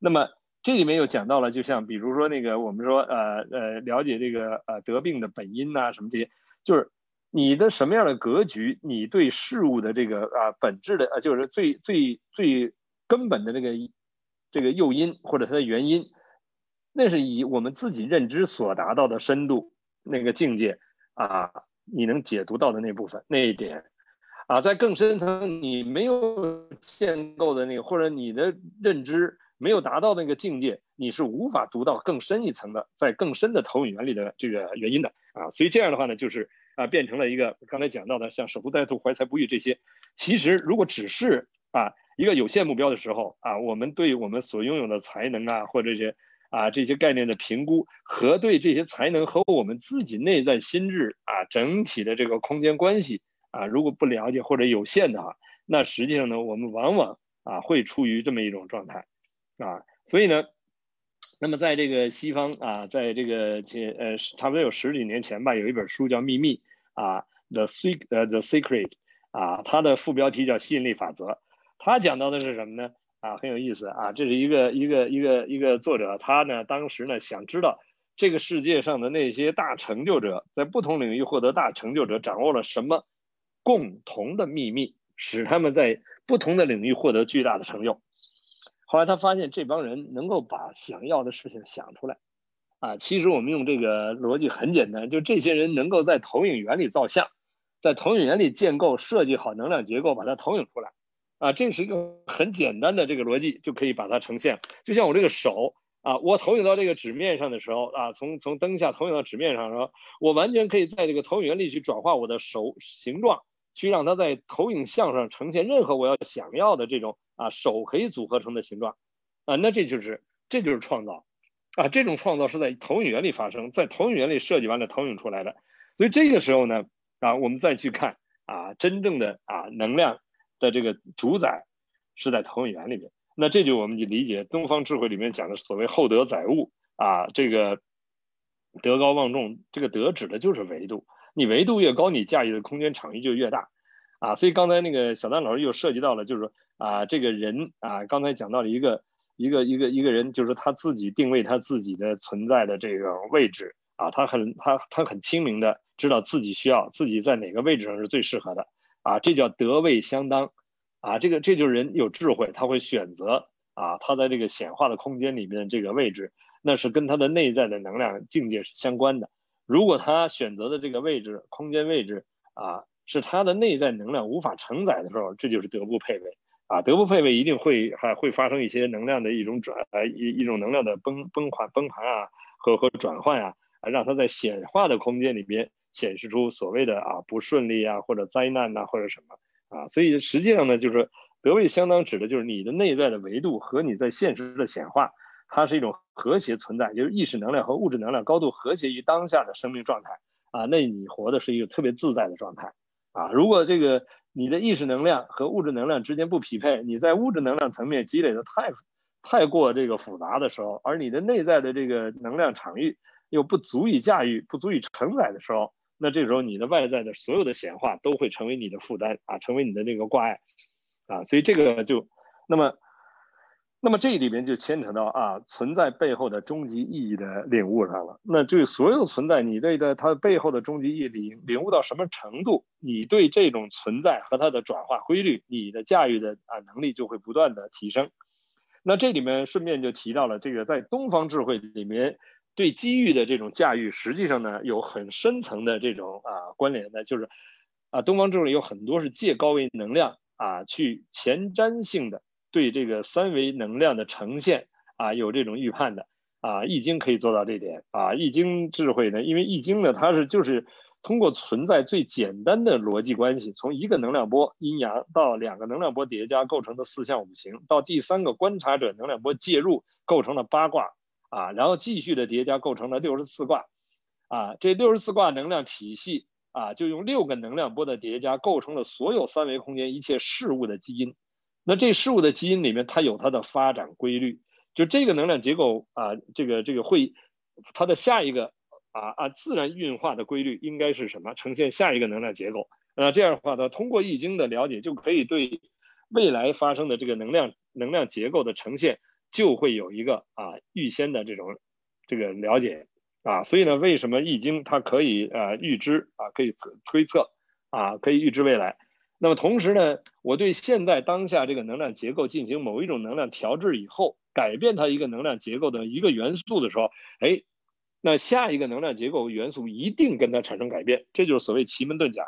那么这里面又讲到了，就像比如说那个我们说呃呃了解这个呃得病的本因呐什么这些，就是。你的什么样的格局，你对事物的这个啊本质的啊，就是最最最根本的那个这个诱因或者它的原因，那是以我们自己认知所达到的深度那个境界啊，你能解读到的那部分那一点啊，在更深层你没有建构的那个或者你的认知没有达到那个境界，你是无法读到更深一层的在更深的投影原理的这个原因的啊，所以这样的话呢，就是。啊，变成了一个刚才讲到的，像守株待兔、怀才不遇这些。其实，如果只是啊一个有限目标的时候啊，我们对我们所拥有的才能啊，或这些啊这些概念的评估，和对这些才能和我们自己内在心智啊整体的这个空间关系啊，如果不了解或者有限的话，那实际上呢，我们往往啊会处于这么一种状态啊，所以呢。那么在这个西方啊，在这个前呃差不多有十几年前吧，有一本书叫《秘密》啊，《The Sec 呃 The Secret》啊，它的副标题叫吸引力法则。它讲到的是什么呢？啊，很有意思啊，这是一个一个一个一个作者，他呢当时呢想知道这个世界上的那些大成就者，在不同领域获得大成就者掌握了什么共同的秘密，使他们在不同的领域获得巨大的成就。后来他发现这帮人能够把想要的事情想出来，啊，其实我们用这个逻辑很简单，就这些人能够在投影原理造像，在投影原理建构设计好能量结构，把它投影出来，啊，这是一个很简单的这个逻辑就可以把它呈现。就像我这个手啊，我投影到这个纸面上的时候啊，从从灯下投影到纸面上的时候，我完全可以在这个投影原理去转化我的手形状，去让它在投影像上呈现任何我要想要的这种。啊，手可以组合成的形状，啊，那这就是这就是创造，啊，这种创造是在投影原理发生，在投影原理设计完了投影出来的，所以这个时候呢，啊，我们再去看啊，真正的啊能量的这个主宰是在投影原理里面，那这就我们就理解东方智慧里面讲的所谓厚德载物啊，这个德高望重，这个德指的就是维度，你维度越高，你驾驭的空间场域就越大，啊，所以刚才那个小丹老师又涉及到了，就是说。啊，这个人啊，刚才讲到了一个一个一个一个人，就是他自己定位他自己的存在的这个位置啊，他很他他很清明的知道自己需要自己在哪个位置上是最适合的啊，这叫德位相当啊，这个这就是人有智慧，他会选择啊，他在这个显化的空间里面这个位置，那是跟他的内在的能量境界是相关的。如果他选择的这个位置空间位置啊，是他的内在能量无法承载的时候，这就是德不配位。啊，德不配位一定会还会发生一些能量的一种转呃一一种能量的崩崩盘崩盘啊和和转换啊，啊让它在显化的空间里边显示出所谓的啊不顺利啊或者灾难呐或者什么啊，所以实际上呢就是德位相当指的就是你的内在的维度和你在现实的显化，它是一种和谐存在，就是意识能量和物质能量高度和谐于当下的生命状态啊，那你活的是一个特别自在的状态啊，如果这个。你的意识能量和物质能量之间不匹配，你在物质能量层面积累的太太过这个复杂的时候，而你的内在的这个能量场域又不足以驾驭、不足以承载的时候，那这时候你的外在的所有的显化都会成为你的负担啊，成为你的那个挂碍啊，所以这个就那么。那么这里面就牵扯到啊存在背后的终极意义的领悟上了。那这所有存在，你对的它背后的终极意义领领悟到什么程度，你对这种存在和它的转化规律，你的驾驭的啊能力就会不断的提升。那这里面顺便就提到了这个在东方智慧里面对机遇的这种驾驭，实际上呢有很深层的这种啊关联的，就是啊东方智慧有很多是借高维能量啊去前瞻性的。对这个三维能量的呈现啊，有这种预判的啊，易经可以做到这点啊。易经智慧呢，因为易经呢，它是就是通过存在最简单的逻辑关系，从一个能量波阴阳到两个能量波叠加构成的四象五行，到第三个观察者能量波介入构成了八卦啊，然后继续的叠加构成了六十四卦啊。这六十四卦能量体系啊，就用六个能量波的叠加构成了所有三维空间一切事物的基因。那这事物的基因里面，它有它的发展规律，就这个能量结构啊，这个这个会它的下一个啊啊自然运化的规律应该是什么？呈现下一个能量结构。那这样的话呢，通过易经的了解，就可以对未来发生的这个能量能量结构的呈现，就会有一个啊预先的这种这个了解啊。所以呢，为什么易经它可以啊预知啊可以推测啊可以预知未来？那么同时呢，我对现在当下这个能量结构进行某一种能量调制以后，改变它一个能量结构的一个元素的时候，哎，那下一个能量结构元素一定跟它产生改变，这就是所谓奇门遁甲。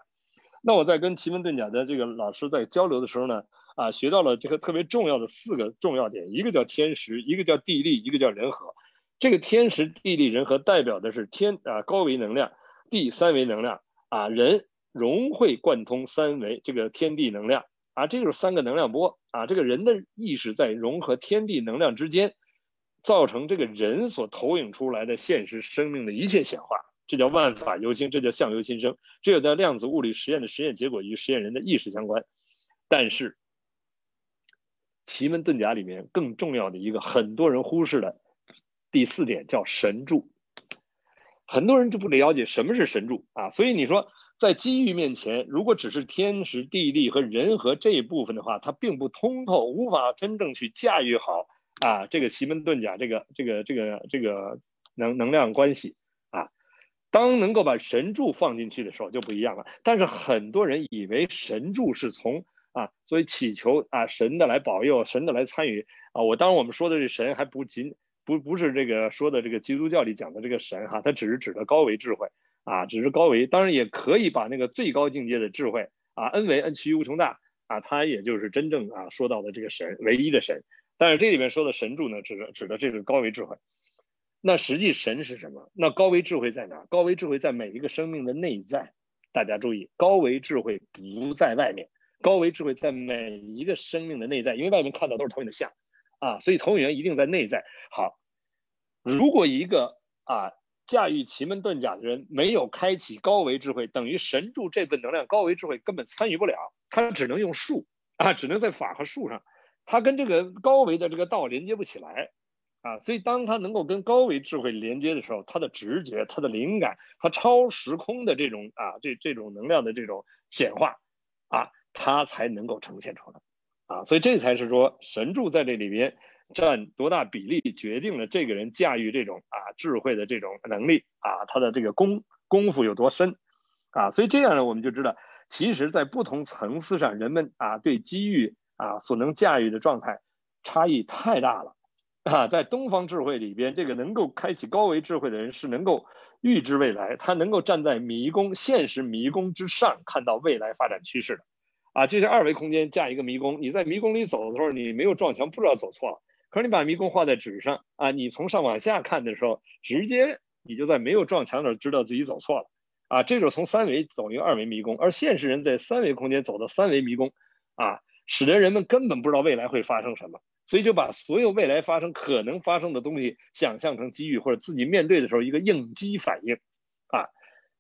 那我在跟奇门遁甲的这个老师在交流的时候呢，啊，学到了这个特别重要的四个重要点，一个叫天时，一个叫地利，一个叫人和。这个天时地利人和代表的是天啊高维能量，地三维能量啊人。融会贯通三维这个天地能量啊，这就是三个能量波啊。这个人的意识在融合天地能量之间，造成这个人所投影出来的现实生命的一切显化，这叫万法由心，这叫相由心生。这有在量子物理实验的实验结果与实验人的意识相关。但是奇门遁甲里面更重要的一个很多人忽视的第四点叫神助，很多人就不了解什么是神助啊，所以你说。在机遇面前，如果只是天时地利和人和这一部分的话，它并不通透，无法真正去驾驭好啊这个奇门遁甲这个这个这个这个能能量关系啊。当能够把神助放进去的时候就不一样了。但是很多人以为神助是从啊，所以祈求啊神的来保佑，神的来参与啊。我当然我们说的这神还不仅不不是这个说的这个基督教里讲的这个神哈，它只是指的高维智慧。啊，只是高维，当然也可以把那个最高境界的智慧啊，n 为 n 趋无穷大啊，它也就是真正啊说到的这个神，唯一的神。但是这里面说的神助呢，指的指的这个高维智慧。那实际神是什么？那高维智慧在哪？高维智慧在每一个生命的内在。大家注意，高维智慧不在外面，高维智慧在每一个生命的内在，因为外面看到都是投影的像啊，所以投影源一定在内在。好，如果一个啊。驾驭奇门遁甲的人没有开启高维智慧，等于神助这份能量高维智慧根本参与不了，他只能用术啊，只能在法和术上，他跟这个高维的这个道连接不起来啊，所以当他能够跟高维智慧连接的时候，他的直觉、他的灵感、他超时空的这种啊这这种能量的这种显化啊，他才能够呈现出来啊，所以这才是说神助在这里边。占多大比例，决定了这个人驾驭这种啊智慧的这种能力啊，他的这个功功夫有多深啊，所以这样呢，我们就知道，其实，在不同层次上，人们啊对机遇啊所能驾驭的状态差异太大了啊。在东方智慧里边，这个能够开启高维智慧的人是能够预知未来，他能够站在迷宫现实迷宫之上，看到未来发展趋势的啊。就像二维空间架一个迷宫，你在迷宫里走的时候，你没有撞墙，不知道走错了。可是你把迷宫画在纸上啊，你从上往下看的时候，直接你就在没有撞墙的时候知道自己走错了啊，这就从三维走一个二维迷宫，而现实人在三维空间走的三维迷宫啊，使得人们根本不知道未来会发生什么，所以就把所有未来发生可能发生的东西想象成机遇或者自己面对的时候一个应激反应啊，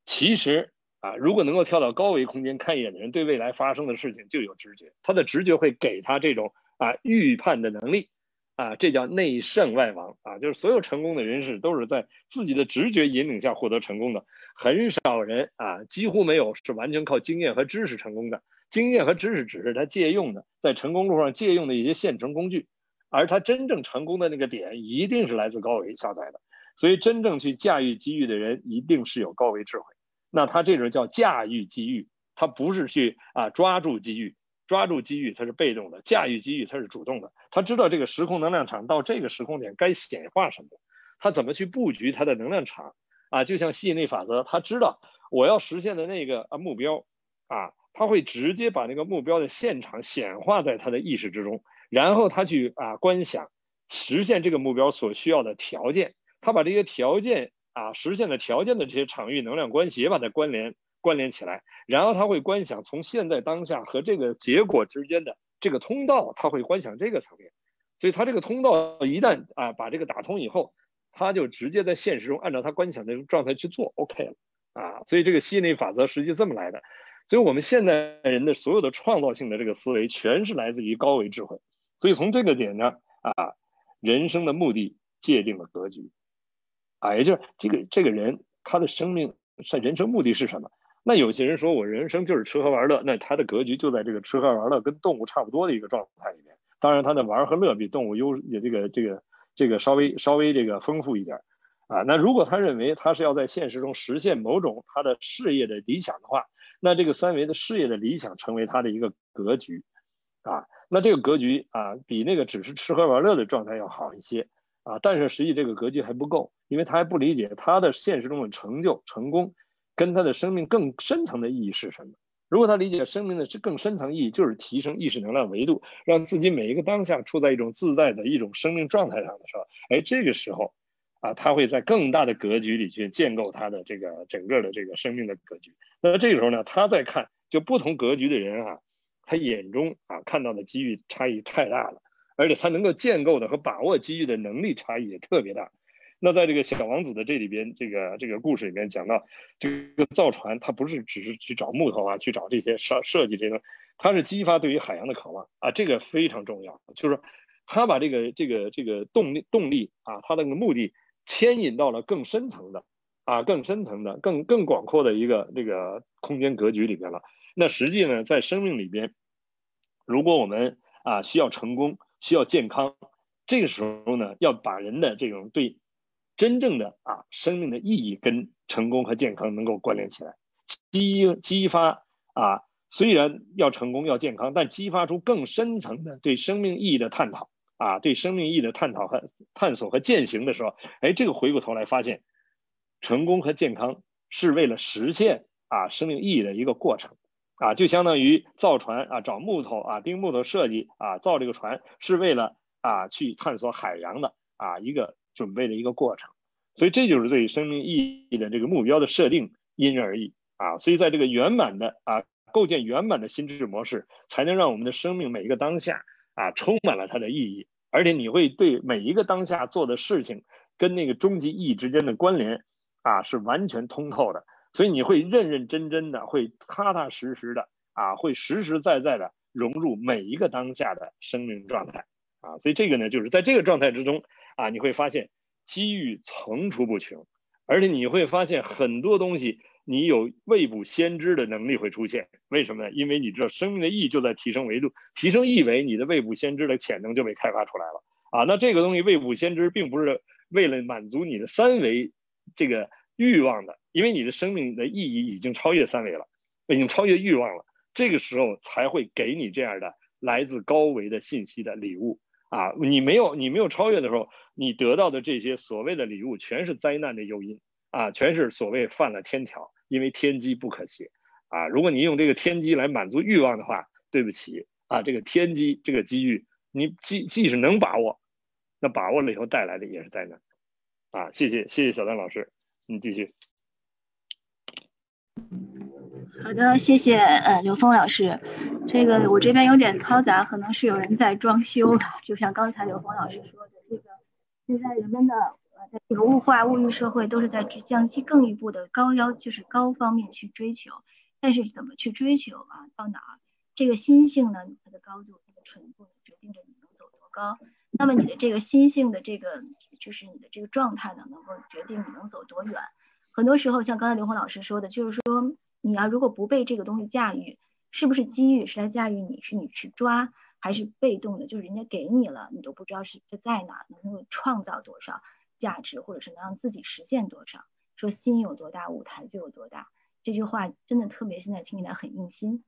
其实啊，如果能够跳到高维空间看一眼的人，对未来发生的事情就有直觉，他的直觉会给他这种啊预判的能力。啊，这叫内圣外王啊，就是所有成功的人士都是在自己的直觉引领下获得成功的，很少人啊，几乎没有是完全靠经验和知识成功的。经验和知识只是他借用的，在成功路上借用的一些现成工具，而他真正成功的那个点一定是来自高维下载的。所以，真正去驾驭机遇的人，一定是有高维智慧。那他这种叫驾驭机遇，他不是去啊抓住机遇，抓住机遇它是被动的，驾驭机遇它是主动的。他知道这个时空能量场到这个时空点该显化什么，他怎么去布局他的能量场啊？就像吸引力法则，他知道我要实现的那个啊目标啊，他会直接把那个目标的现场显化在他的意识之中，然后他去啊观想实现这个目标所需要的条件。他把这些条件啊实现的条件的这些场域能量关系也把它关联关联起来，然后他会观想从现在当下和这个结果之间的这个通道，他会观想这个层面，所以他这个通道一旦啊把这个打通以后，他就直接在现实中按照他观想的状态去做，OK 了啊，所以这个吸引力法则实际这么来的，所以我们现代人的所有的创造性的这个思维全是来自于高维智慧，所以从这个点呢啊，人生的目的界定了格局。啊，也就是这个这个人他的生命是人生目的是什么？那有些人说我人生就是吃喝玩乐，那他的格局就在这个吃喝玩乐跟动物差不多的一个状态里面。当然他的玩和乐比动物优也这个这个这个稍微稍微这个丰富一点啊。那如果他认为他是要在现实中实现某种他的事业的理想的话，那这个三维的事业的理想成为他的一个格局啊。那这个格局啊，比那个只是吃喝玩乐的状态要好一些。啊，但是实际这个格局还不够，因为他还不理解他的现实中的成就、成功，跟他的生命更深层的意义是什么。如果他理解生命的是更深层意义，就是提升意识能量维度，让自己每一个当下处在一种自在的一种生命状态上的时候，哎，这个时候啊，他会在更大的格局里去建构他的这个整个的这个生命的格局。那这个时候呢，他在看就不同格局的人啊，他眼中啊看到的机遇差异太大了。而且他能够建构的和把握机遇的能力差异也特别大。那在这个小王子的这里边，这个这个故事里面讲到，这个造船，他不是只是去找木头啊，去找这些设设计这个，他是激发对于海洋的渴望啊，这个非常重要。就是他把这个这个这个动力动力啊，他的那个目的牵引到了更深层的啊，更深层的、更更广阔的一个这个空间格局里边了。那实际呢，在生命里边，如果我们啊需要成功，需要健康，这个时候呢，要把人的这种对真正的啊生命的意义跟成功和健康能够关联起来，激激发啊，虽然要成功要健康，但激发出更深层的对生命意义的探讨啊，对生命意义的探讨和探索和践行的时候，哎，这个回过头来发现，成功和健康是为了实现啊生命意义的一个过程。啊，就相当于造船啊，找木头啊，钉木头设计啊，造这个船是为了啊去探索海洋的啊一个准备的一个过程，所以这就是对生命意义的这个目标的设定，因人而异啊。所以在这个圆满的啊构建圆满的心智模式，才能让我们的生命每一个当下啊充满了它的意义，而且你会对每一个当下做的事情跟那个终极意义之间的关联啊是完全通透的。所以你会认认真真的，会踏踏实实的啊，会实实在在的融入每一个当下的生命状态啊。所以这个呢，就是在这个状态之中啊，你会发现机遇层出不穷，而且你会发现很多东西你有未卜先知的能力会出现。为什么呢？因为你知道生命的意义就在提升维度，提升意维，你的未卜先知的潜能就被开发出来了啊。那这个东西未卜先知，并不是为了满足你的三维这个。欲望的，因为你的生命的意义已经超越三维了，已经超越欲望了，这个时候才会给你这样的来自高维的信息的礼物啊！你没有你没有超越的时候，你得到的这些所谓的礼物全是灾难的诱因啊，全是所谓犯了天条，因为天机不可泄啊！如果你用这个天机来满足欲望的话，对不起啊，这个天机这个机遇，你既既是能把握，那把握了以后带来的也是灾难啊！谢谢谢谢小丹老师。你继续。好的，谢谢呃刘峰老师。这个我这边有点嘈杂，可能是有人在装修。就像刚才刘峰老师说的，这个现在人们的呃这个物化物欲社会，都是在向更一步的高要，就是高方面去追求。但是怎么去追求啊？到哪？这个心性呢？它的高度、它的纯度，决定着你能走多高。那么你的这个心性的这个，就是你的这个状态呢，能够决定你能走多远。很多时候，像刚才刘峰老师说的，就是说你要如果不被这个东西驾驭，是不是机遇是来驾驭你，是你去抓，还是被动的？就是人家给你了，你都不知道是在在哪，能够创造多少价值，或者是能让自己实现多少。说心有多大，舞台就有多大。这句话真的特别，现在听起来很硬心。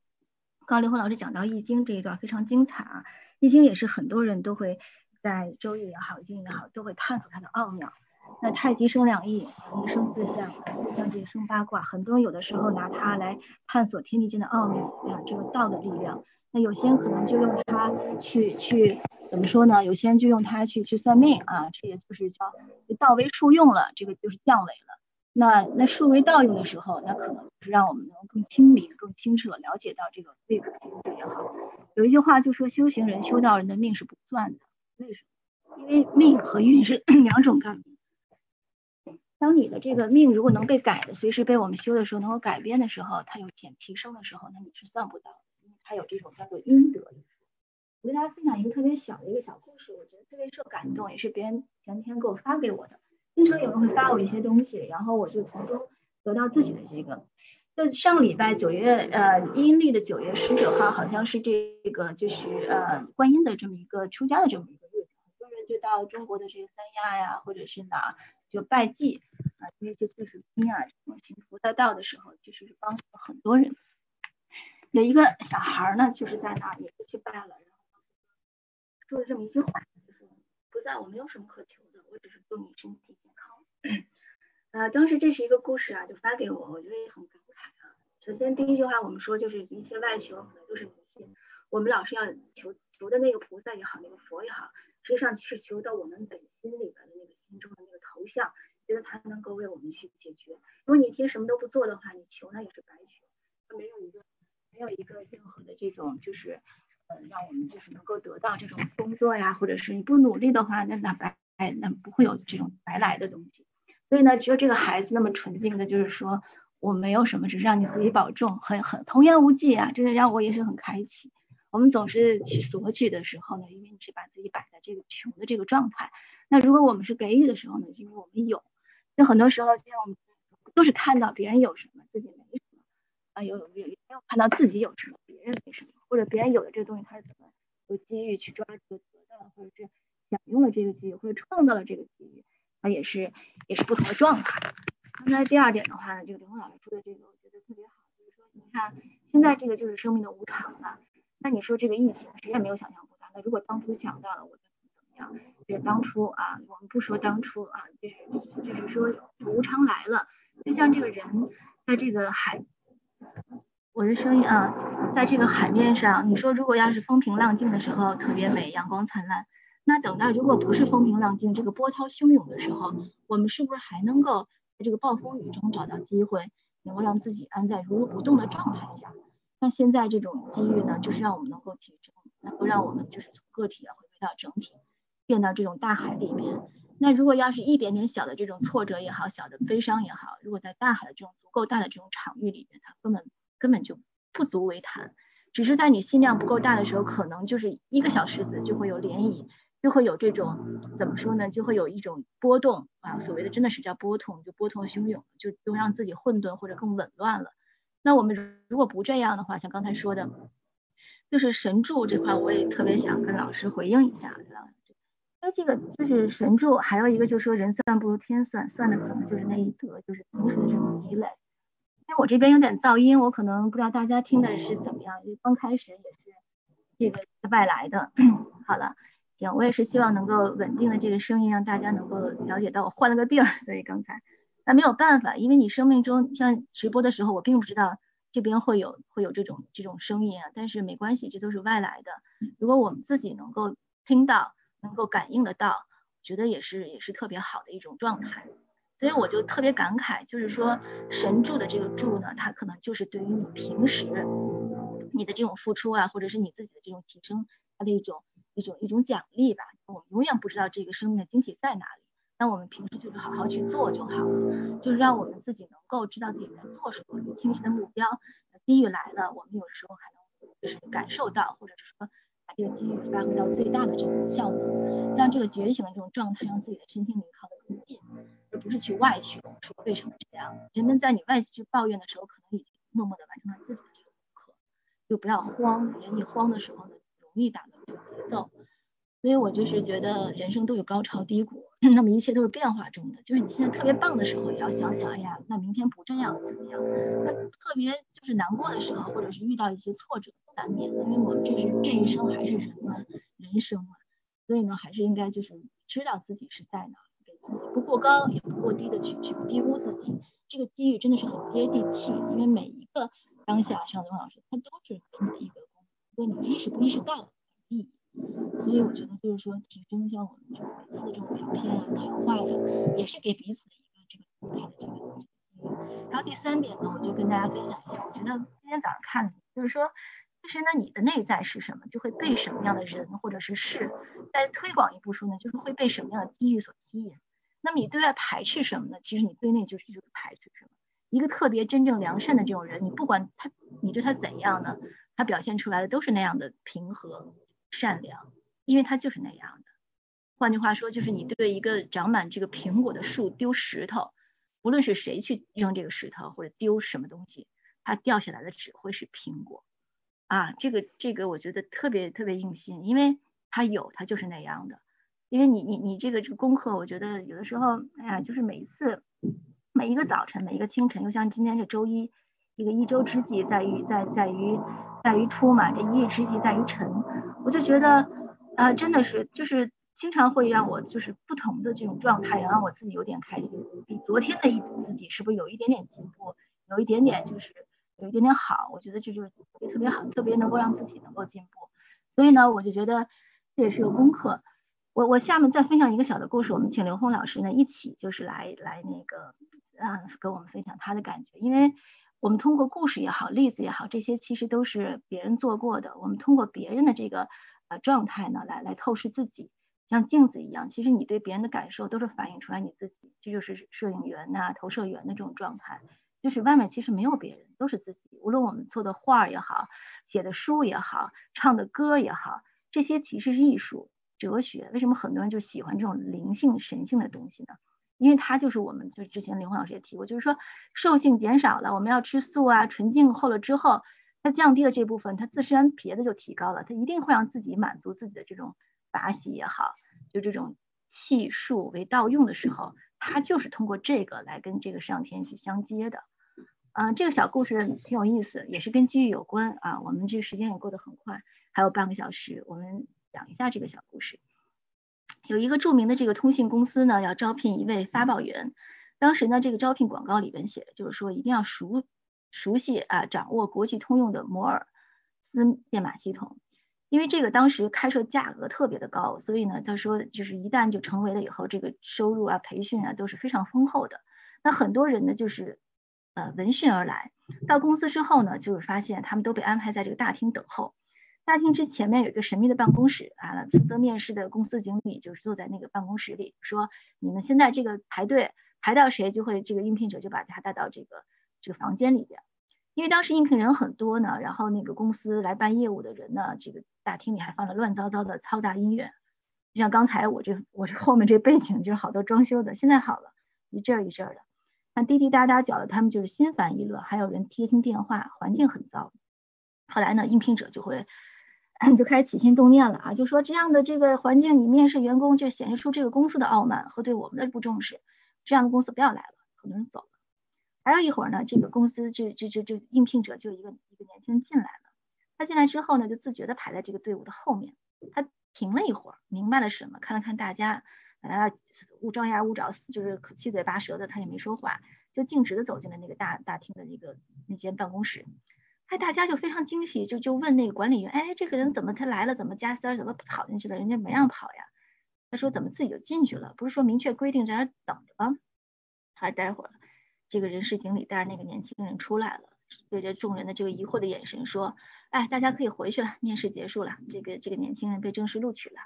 刚刘红老师讲到《易经》这一段非常精彩啊，《易经》也是很多人都会。在周易也好，易经也好，都会探索它的奥妙。那太极生两仪，仪生四象，四象这生八卦。很多人有的时候拿它来探索天地间的奥秘啊，这个道的力量。那有些人可能就用它去去怎么说呢？有些人就用它去去算命啊，这也就是叫道为术用了，这个就是降维了。那那术为道用的时候，那可能就是让我们能更清明、更清澈，了解到这个未可行者也好。有一句话就说，修行人、修道人的命是不算的。为什么？因为命和运是 两种概念。当你的这个命如果能被改的，随时被我们修的时候能够改变的时候，它有点提升的时候，那你是算不到的，因为它有这种叫做阴德。我给大家分享一个特别小的一个小故事，我觉得特别受感动，也是别人前天给我发给我的。经常有人会发我一些东西，然后我就从中得到自己的这个。就上礼拜九月呃阴历的九月十九号，好像是这个就是呃观音的这么一个出家的这么一个日子，很多人。就到中国的这个三亚呀，或者是哪就拜祭啊，那些四十兵啊，行菩萨道的时候，其实是帮助了很多人。有一个小孩呢，就是在那也是去拜了，说了这么一句话，就是不在我没有什么可求的，我只是祝你身体健康。啊，当时这是一个故事啊，就发给我，我觉得也很感慨啊。首先第一句话我们说就是一切外求可能都是迷信，我们老是要求求的那个菩萨也好，那个佛也好。实际上是求到我们本心里边的那个心中的那个头像，觉得他能够为我们去解决。如果你天什么都不做的话，你求那也是白求，它没有一个没有一个任何的这种就是呃让我们就是能够得到这种工作呀，或者是你不努力的话，那那白那不会有这种白来的东西。所以呢，只有这个孩子那么纯净的，就是说我没有什么，只是让你自己保重，很很童言无忌啊，真的让我也是很开启。我们总是去索取的时候呢，因为你是把自己摆在这个穷的这个状态。那如果我们是给予的时候呢，因为我们有。那很多时候，像我们都是看到别人有什么，自己没什么啊，有有没有看到自己有什么，别人没什么，或者别人有的这个东西，他是怎么有机遇去抓这个得到，或者是享用了这个机遇，或者创造了这个机遇，他也是也是不同的状态。刚才第二点的话呢，这个刘红老师说的这个，我觉得特别好，就是说你看现在这个就是生命的无常了。那你说这个疫情谁也没有想象过它。那如果当初想到了，我就怎么样？就是当初啊，我们不说当初啊，就是就是说无常来了，就像这个人在这个海，我的声音啊，在这个海面上，你说如果要是风平浪静的时候特别美，阳光灿烂，那等到如果不是风平浪静，这个波涛汹涌的时候，我们是不是还能够在这个暴风雨中找到机会，能够让自己安在如如不动的状态下？那现在这种机遇呢，就是让我们能够提升，能够让我们就是从个体啊回归到整体，变到这种大海里面。那如果要是一点点小的这种挫折也好，小的悲伤也好，如果在大海的这种足够大的这种场域里面，它根本根本就不足为谈。只是在你心量不够大的时候，可能就是一个小石子就会有涟漪，就会有这种怎么说呢？就会有一种波动啊，所谓的真的是叫波动，就波涛汹涌，就都让自己混沌或者更紊乱了。那我们如果不这样的话，像刚才说的，就是神助这块，我也特别想跟老师回应一下。那，这个就是神助，还有一个就是说人算不如天算，算的可能就是那一德，就是平时的这种积累。因为我这边有点噪音，我可能不知道大家听的是怎么样，因为刚开始也是这个外来的。好了，行，我也是希望能够稳定的这个声音，让大家能够了解到我换了个地儿，所以刚才。那没有办法，因为你生命中像直播的时候，我并不知道这边会有会有这种这种声音啊。但是没关系，这都是外来的。如果我们自己能够听到，能够感应得到，觉得也是也是特别好的一种状态。所以我就特别感慨，就是说神助的这个助呢，它可能就是对于你平时你的这种付出啊，或者是你自己的这种提升，它的一种一种一种奖励吧。我们永远不知道这个生命的惊喜在哪里。那我们平时就是好好去做就好了，就是让我们自己能够知道自己在做什么，有清晰的目标。机遇来了，我们有时候还能就是感受到，或者是说把这个机遇发挥到最大的这种效能，让这个觉醒的这种状态，让自己的身心灵靠得更近，而不是去外求说为什么这样。人们在你外去抱怨的时候，可能已经默默的完成了自己的这个功课，就不要慌，人一慌的时候呢，容易打乱这个节奏。所以我就是觉得人生都有高潮低谷，那么一切都是变化中的。就是你现在特别棒的时候，也要想想，哎呀，那明天不这样怎么样？那特别就是难过的时候，或者是遇到一些挫折，难免的，因为我们这是这一生还是人嘛，人生嘛，所以呢，还是应该就是知道自己是在哪，给自己不过高也不过低的去去低估自己。这个机遇真的是很接地气，因为每一个当下，像刘老师，他都是给你一个功，所以你意识不意识到意义。所以我觉得就是说，提升一下我们这、也是给彼此的一个这个动态的这个机遇。然后第三点呢，我就跟大家分享一下，我觉得今天早上看的，就是说，其实呢，你的内在是什么，就会被什么样的人或者是事。再推广一步说呢，就是会被什么样的机遇所吸引。那么你对外排斥什么呢？其实你对内就是就是排斥什么。一个特别真正良善的这种人，你不管他，你对他怎样呢，他表现出来的都是那样的平和。善良，因为他就是那样的。换句话说，就是你对一个长满这个苹果的树丢石头，无论是谁去扔这个石头或者丢什么东西，它掉下来的只会是苹果。啊，这个这个我觉得特别特别用心，因为它有，它就是那样的。因为你你你这个这个功课，我觉得有的时候，哎呀，就是每一次每一个早晨，每一个清晨，又像今天这周一。这个一周之计在于在在于在于出嘛，这一日之计在于晨。我就觉得，啊，真的是就是经常会让我就是不同的这种状态，让我自己有点开心，比昨天的一自己是不是有一点点进步，有一点点就是有一点点好。我觉得这就是特别好，特别能够让自己能够进步。所以呢，我就觉得这也是个功课。我我下面再分享一个小的故事，我们请刘红老师呢一起就是来来那个啊跟我们分享他的感觉，因为。我们通过故事也好，例子也好，这些其实都是别人做过的。我们通过别人的这个呃状态呢，来来透视自己，像镜子一样。其实你对别人的感受都是反映出来你自己，这就是摄影员呐、投射员的这种状态。就是外面其实没有别人，都是自己。无论我们做的画也好，写的书也好，唱的歌也好，这些其实是艺术、哲学。为什么很多人就喜欢这种灵性、神性的东西呢？因为它就是我们，就之前林红老师也提过，就是说兽性减少了，我们要吃素啊，纯净后了之后，它降低了这部分，它自身别的就提高了，它一定会让自己满足自己的这种法喜也好，就这种气数为道用的时候，它就是通过这个来跟这个上天去相接的。嗯，这个小故事挺有意思，也是跟机遇有关啊。我们这个时间也过得很快，还有半个小时，我们讲一下这个小故事。有一个著名的这个通信公司呢，要招聘一位发报员。当时呢，这个招聘广告里边写的就是说，一定要熟熟悉啊，掌握国际通用的摩尔斯电码系统。因为这个当时开设价格特别的高，所以呢，他说就是一旦就成为了以后，这个收入啊、培训啊都是非常丰厚的。那很多人呢，就是呃闻讯而来，到公司之后呢，就是发现他们都被安排在这个大厅等候。大厅之前面有一个神秘的办公室啊，负责面试的公司经理就是坐在那个办公室里，说你们现在这个排队排到谁，就会这个应聘者就把他带到这个这个房间里边。因为当时应聘人很多呢，然后那个公司来办业务的人呢，这个大厅里还放了乱糟糟的嘈杂音乐，就像刚才我这我这后面这背景就是好多装修的，现在好了，一阵一阵的，那滴滴答答搅的他们就是心烦意乱，还有人接听电话，环境很糟。后来呢，应聘者就会。就开始起心动念了啊，就说这样的这个环境，你面试员工就显示出这个公司的傲慢和对我们的不重视，这样的公司不要来了，很多人走了。还有一会儿呢，这个公司这这这这应聘者就一个一个年轻人进来了，他进来之后呢，就自觉的排在这个队伍的后面，他停了一会儿，明白了什么，看了看大家，啊，勿张牙舞爪，就是七嘴八舌的，他也没说话，就径直的走进了那个大大厅的那个那间办公室。哎，大家就非常惊喜，就就问那个管理员，哎，这个人怎么他来了，怎么加塞儿，怎么跑进去了？人家没让跑呀。他说怎么自己就进去了？不是说明确规定在那等着吗？还待会儿，这个人事经理带着那个年轻人出来了，对着众人的这个疑惑的眼神说，哎，大家可以回去了，面试结束了，这个这个年轻人被正式录取了。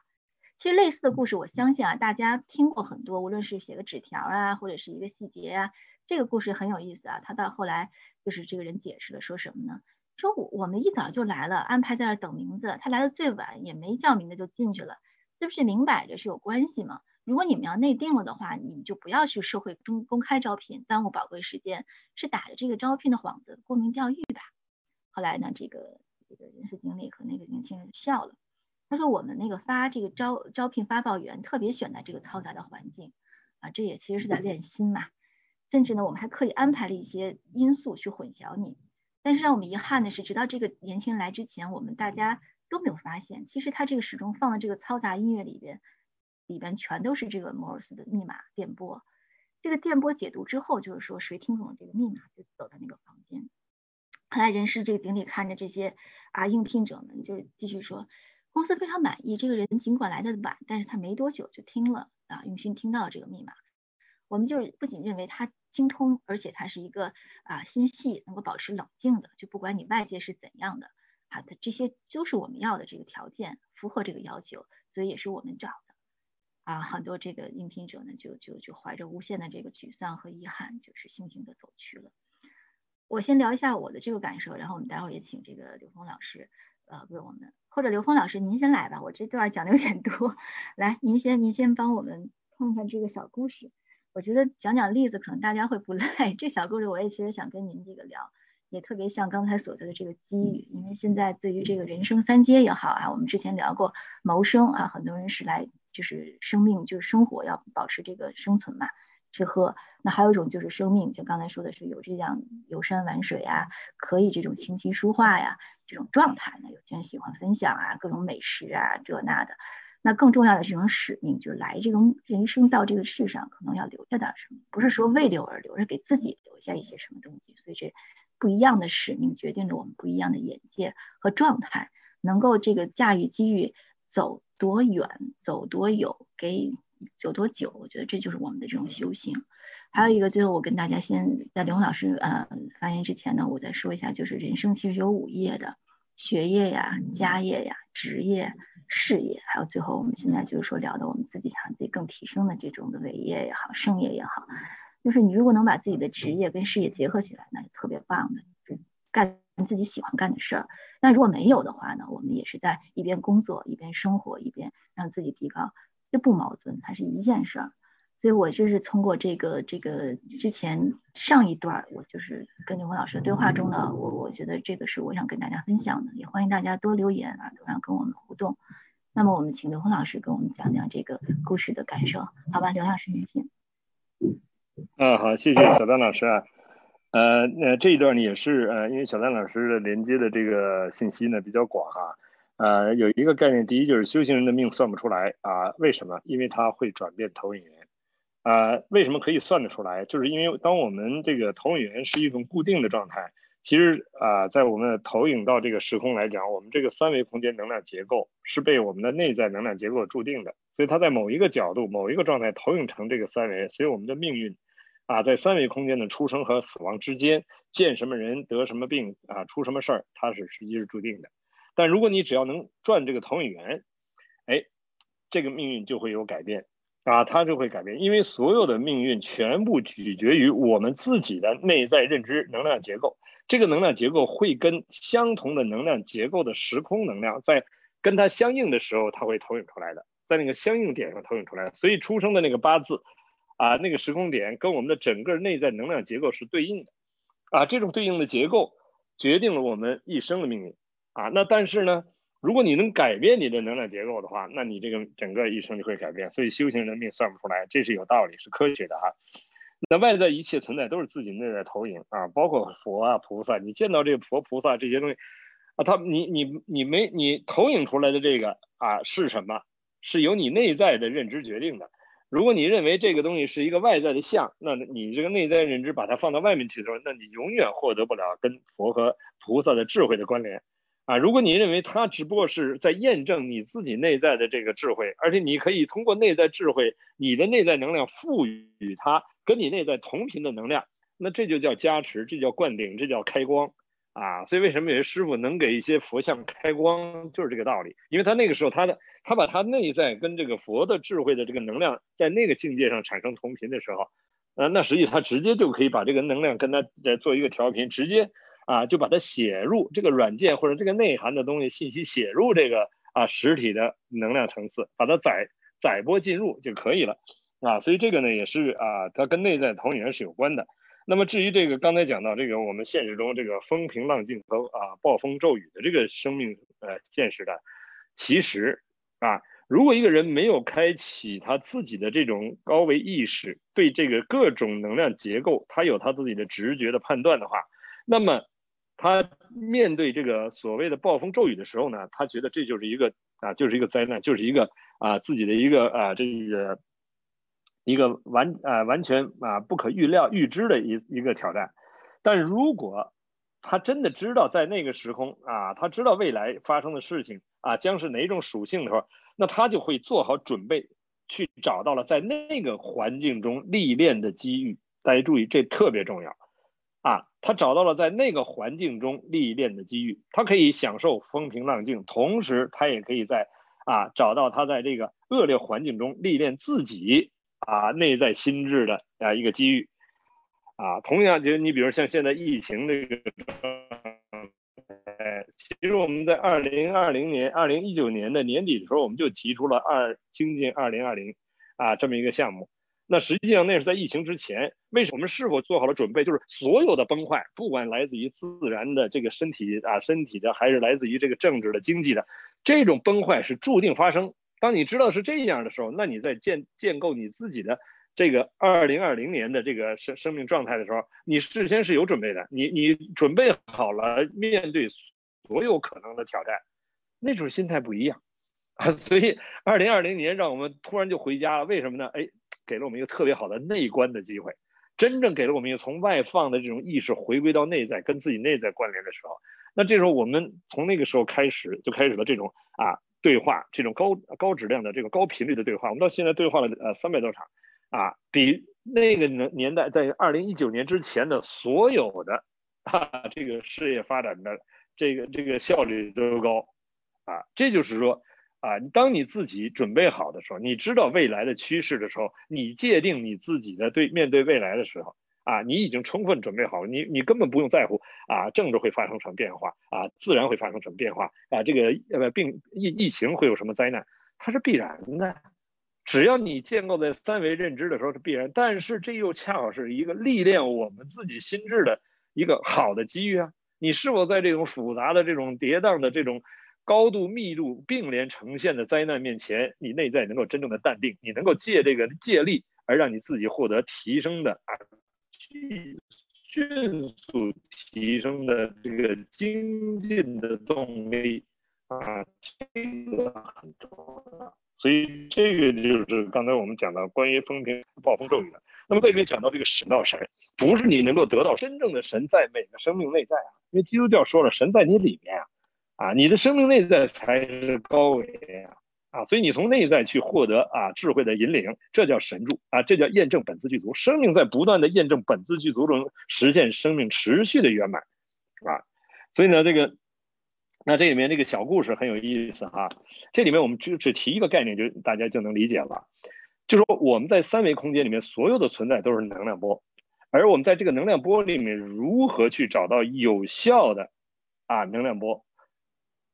其实类似的故事，我相信啊，大家听过很多，无论是写个纸条啊，或者是一个细节啊，这个故事很有意思啊。他到后来就是这个人解释了，说什么呢？说我我们一早就来了，安排在那等名字，他来的最晚也没叫名字就进去了，这不是明摆着是有关系吗？如果你们要内定了的话，你们就不要去社会中公开招聘，耽误宝贵时间，是打着这个招聘的幌子沽名钓誉吧。后来呢，这个这个人事经理和那个年轻人笑了，他说我们那个发这个招招聘发报员特别选在这个嘈杂的环境啊，这也其实是在练心嘛。甚至呢，我们还刻意安排了一些因素去混淆你。但是让我们遗憾的是，直到这个年轻人来之前，我们大家都没有发现，其实他这个始终放的这个嘈杂音乐里边。里边全都是这个摩尔斯的密码电波，这个电波解读之后，就是说谁听懂了这个密码，就走到那个房间。后来人事这个经理看着这些啊应聘者们，就继续说，公司非常满意这个人，尽管来的晚，但是他没多久就听了啊用心听到了这个密码。我们就是不仅认为他精通，而且他是一个啊心细，能够保持冷静的，就不管你外界是怎样的啊，他这些都是我们要的这个条件，符合这个要求，所以也是我们找的。啊，很多这个应聘者呢，就就就怀着无限的这个沮丧和遗憾，就是悻悻的走去了。我先聊一下我的这个感受，然后我们待会儿也请这个刘峰老师，呃，为我们或者刘峰老师您先来吧，我这段讲的有点多，来，您先您先帮我们看看这个小故事。我觉得讲讲例子可能大家会不累，这小故事我也其实想跟您这个聊，也特别像刚才所说的这个机遇，因为现在对于这个人生三阶也好啊，我们之前聊过谋生啊，很多人是来。就是生命，就是生活要保持这个生存嘛，吃喝。那还有一种就是生命，就刚才说的是有这样游山玩水啊，可以这种琴棋书画呀这种状态呢。有些人喜欢分享啊，各种美食啊这那的。那更重要的这种使命，就是来这个人生到这个世上，可能要留下点什么，不是说为留而留，是给自己留下一些什么东西。所以这不一样的使命，决定着我们不一样的眼界和状态，能够这个驾驭机遇走。多远走多有，给走多久，我觉得这就是我们的这种修行。还有一个，最后我跟大家先在刘老师呃发言之前呢，我再说一下，就是人生其实有五业的，学业呀、家业呀、职业、事业，还有最后我们现在就是说聊的我们自己想自己更提升的这种的伟业也好、盛业也好，就是你如果能把自己的职业跟事业结合起来，那就特别棒的，干自己喜欢干的事儿。那如果没有的话呢？我们也是在一边工作一边生活，一边让自己提高，这不矛盾，它是一件事儿。所以我就是通过这个这个之前上一段，我就是跟刘峰老师的对话中呢，我我觉得这个是我想跟大家分享的，也欢迎大家多留言啊，多让跟我们互动。那么我们请刘峰老师跟我们讲讲这个故事的感受，好吧？刘老师您请。嗯，好，谢谢小丹老师啊。呃，那这一段呢也是呃，因为小丹老师的连接的这个信息呢比较广哈，呃，有一个概念，第一就是修行人的命算不出来啊，为什么？因为他会转变投影源啊，为什么可以算得出来？就是因为当我们这个投影源是一种固定的状态，其实啊，在我们的投影到这个时空来讲，我们这个三维空间能量结构是被我们的内在能量结构注定的，所以它在某一个角度、某一个状态投影成这个三维，所以我们的命运。啊，在三维空间的出生和死亡之间，见什么人得什么病啊，出什么事儿，它是实际是注定的。但如果你只要能转这个投影源，哎，这个命运就会有改变啊，它就会改变，因为所有的命运全部取决于我们自己的内在认知能量结构。这个能量结构会跟相同的能量结构的时空能量在跟它相应的时候，它会投影出来的，在那个相应点上投影出来。所以出生的那个八字。啊，那个时空点跟我们的整个内在能量结构是对应的，啊，这种对应的结构决定了我们一生的命运，啊，那但是呢，如果你能改变你的能量结构的话，那你这个整个一生就会改变。所以修行人的命算不出来，这是有道理，是科学的哈。那外在一切存在都是自己内在投影啊，包括佛啊、菩萨，你见到这个佛菩萨这些东西啊，他你你你没你投影出来的这个啊是什么？是由你内在的认知决定的。如果你认为这个东西是一个外在的像，那你这个内在认知把它放到外面去的时候，那你永远获得不了跟佛和菩萨的智慧的关联啊！如果你认为它只不过是在验证你自己内在的这个智慧，而且你可以通过内在智慧，你的内在能量赋予它跟你内在同频的能量，那这就叫加持，这叫灌顶，这叫开光。啊，所以为什么有些师傅能给一些佛像开光，就是这个道理。因为他那个时候，他的他把他内在跟这个佛的智慧的这个能量在那个境界上产生同频的时候，呃，那实际他直接就可以把这个能量跟他再做一个调频，直接啊，就把它写入这个软件或者这个内涵的东西信息写入这个啊实体的能量层次，把它载载波进入就可以了啊。所以这个呢也是啊，它跟内在投影源是有关的。那么至于这个刚才讲到这个我们现实中这个风平浪静和啊暴风骤雨的这个生命呃现实的，其实啊。如果一个人没有开启他自己的这种高维意识，对这个各种能量结构，他有他自己的直觉的判断的话，那么他面对这个所谓的暴风骤雨的时候呢，他觉得这就是一个啊，就是一个灾难，就是一个啊自己的一个啊这个一个完啊完全啊不可预料预知的一一个挑战。但如果他真的知道在那个时空啊，他知道未来发生的事情啊将是哪种属性的时候。那他就会做好准备，去找到了在那个环境中历练的机遇。大家注意，这特别重要啊！他找到了在那个环境中历练的机遇，他可以享受风平浪静，同时他也可以在啊找到他在这个恶劣环境中历练自己啊内在心智的啊一个机遇啊。同样，就你比如像现在疫情这个。哎，其实我们在二零二零年、二零一九年的年底的时候，我们就提出了二精进二零二零啊这么一个项目。那实际上那是在疫情之前，为什么我们是否做好了准备？就是所有的崩坏，不管来自于自然的这个身体啊身体的，还是来自于这个政治的、经济的，这种崩坏是注定发生。当你知道是这样的时候，那你在建建构你自己的。这个二零二零年的这个生生命状态的时候，你事先是有准备的，你你准备好了面对所有可能的挑战，那种心态不一样啊。所以二零二零年让我们突然就回家了，为什么呢？哎，给了我们一个特别好的内观的机会，真正给了我们一个从外放的这种意识回归到内在，跟自己内在关联的时候，那这时候我们从那个时候开始就开始了这种啊对话，这种高高质量的这个高频率的对话，我们到现在对话了呃三百多场。啊，比那个年年代，在二零一九年之前的所有的啊，这个事业发展的这个这个效率都高啊。这就是说啊，当你自己准备好的时候，你知道未来的趋势的时候，你界定你自己的对面对未来的时候啊，你已经充分准备好，你你根本不用在乎啊，政治会发生什么变化啊，自然会发生什么变化啊，这个呃病疫疫情会有什么灾难，它是必然的。只要你建构在三维认知的时候是必然，但是这又恰好是一个历练我们自己心智的一个好的机遇啊！你是否在这种复杂的、这种跌宕的、这种高度密度并联呈现的灾难面前，你内在能够真正的淡定？你能够借这个借力而让你自己获得提升的啊，迅迅速提升的这个精进的动力啊，这个很重要。所以这个就是刚才我们讲的关于风平暴风骤雨的。那么这里面讲到这个神道神，不是你能够得到真正的神在每个生命内在啊，因为基督教说了神在你里面啊，啊，你的生命内在才是高维啊，啊，所以你从内在去获得啊智慧的引领，这叫神助啊，这叫验证本自具足，生命在不断的验证本自具足中实现生命持续的圆满啊，所以呢这个。那这里面这个小故事很有意思哈，这里面我们就只提一个概念，就大家就能理解了。就说我们在三维空间里面所有的存在都是能量波，而我们在这个能量波里面如何去找到有效的啊能量波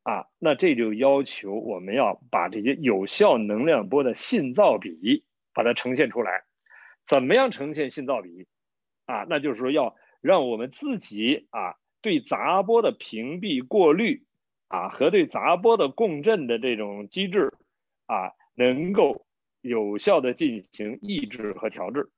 啊？那这就要求我们要把这些有效能量波的信噪比把它呈现出来。怎么样呈现信噪比啊？那就是说要让我们自己啊对杂波的屏蔽过滤。啊，和对杂波的共振的这种机制啊，能够有效的进行抑制和调制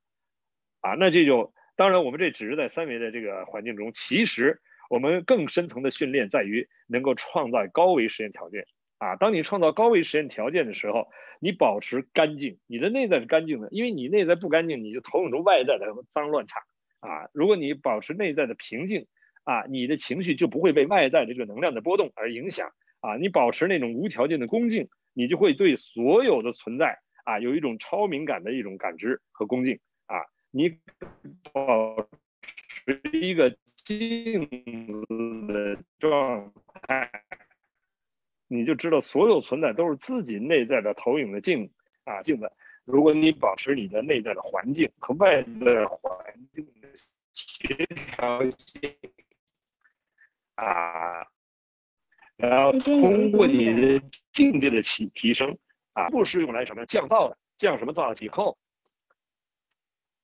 啊，那这就当然我们这只是在三维的这个环境中，其实我们更深层的训练在于能够创造高维实验条件啊。当你创造高维实验条件的时候，你保持干净，你的内在是干净的，因为你内在不干净，你就投影出外在的脏乱差啊。如果你保持内在的平静。啊，你的情绪就不会被外在的这个能量的波动而影响啊！你保持那种无条件的恭敬，你就会对所有的存在啊有一种超敏感的一种感知和恭敬啊！你保持一个静的状态，你就知道所有存在都是自己内在的投影的镜啊镜子。如果你保持你的内在的环境和外在环境的协调性。啊，然后通过你的境界的提提升啊，不是用来什么降噪的，降什么噪以后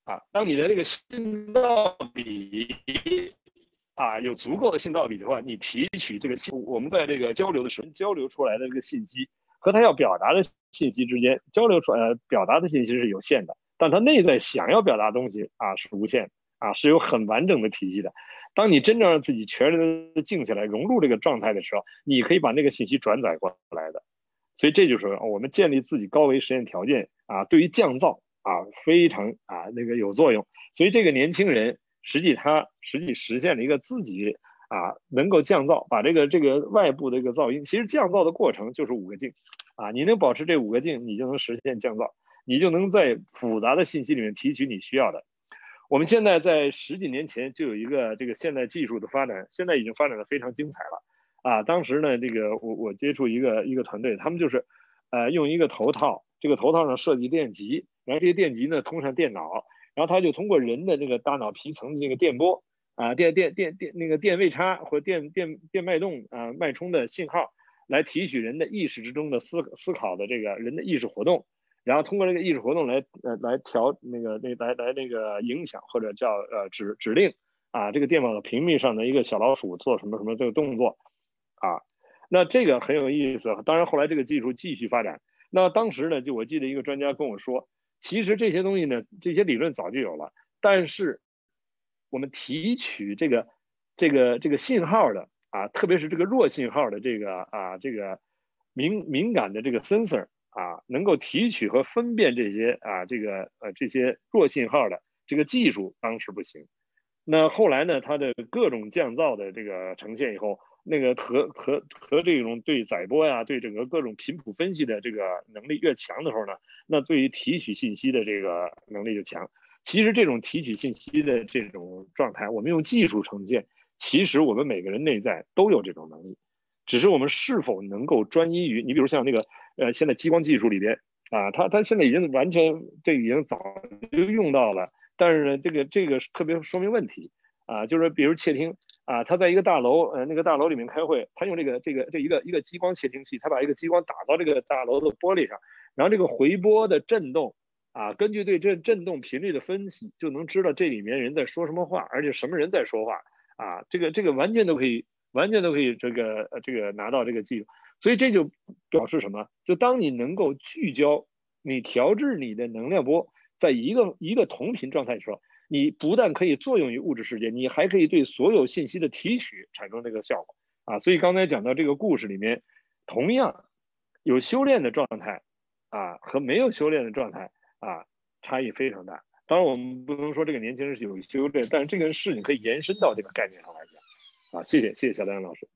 啊，当你的这个信噪比啊有足够的信噪比的话，你提取这个信，我们在这个交流的时候交流出来的这个信息和他要表达的信息之间交流出来表达的信息是有限的，但他内在想要表达东西啊是无限啊是有很完整的体系的。当你真正让自己全然的静下来，融入这个状态的时候，你可以把那个信息转载过来的。所以这就是我们建立自己高维实验条件啊，对于降噪啊非常啊那个有作用。所以这个年轻人实际他实际实现了一个自己啊能够降噪，把这个这个外部的一个噪音，其实降噪的过程就是五个静啊，你能保持这五个静，你就能实现降噪，你就能在复杂的信息里面提取你需要的。我们现在在十几年前就有一个这个现代技术的发展，现在已经发展的非常精彩了啊！当时呢，这个我我接触一个一个团队，他们就是呃用一个头套，这个头套上设计电极，然后这些电极呢通上电脑，然后它就通过人的这个大脑皮层的这个电波啊电电电电那个电位差或电电电脉动啊脉冲的信号来提取人的意识之中的思思考的这个人的意识活动。然后通过这个意识活动来呃来调那个那来来那个影响或者叫呃指指令啊这个电脑的屏幕上的一个小老鼠做什么什么这个动作啊那这个很有意思。当然后来这个技术继续发展。那当时呢就我记得一个专家跟我说，其实这些东西呢这些理论早就有了，但是我们提取这个这个这个信号的啊特别是这个弱信号的这个啊这个敏敏感的这个 sensor。啊，能够提取和分辨这些啊，这个呃这些弱信号的这个技术当时不行。那后来呢，它的各种降噪的这个呈现以后，那个和和和这种对载波呀，对整个各种频谱分析的这个能力越强的时候呢，那对于提取信息的这个能力就强。其实这种提取信息的这种状态，我们用技术呈现，其实我们每个人内在都有这种能力，只是我们是否能够专一于你，比如像那个。呃，现在激光技术里边啊，它它现在已经完全这已经早就用到了，但是呢，这个这个特别说明问题啊，就是比如窃听啊，他在一个大楼呃那个大楼里面开会，他用这个这个这一个一个激光窃听器，他把一个激光打到这个大楼的玻璃上，然后这个回波的震动啊，根据对这震动频率的分析，就能知道这里面人在说什么话，而且什么人在说话啊，这个这个完全都可以完全都可以这个这个拿到这个技术。所以这就表示什么？就当你能够聚焦，你调制你的能量波在一个一个同频状态的时候，你不但可以作用于物质世界，你还可以对所有信息的提取产生这个效果啊！所以刚才讲到这个故事里面，同样有修炼的状态啊和没有修炼的状态啊差异非常大。当然我们不能说这个年轻人是有修炼，但是这个事情可以延伸到这个概念上来讲啊！谢谢谢谢小丹老师。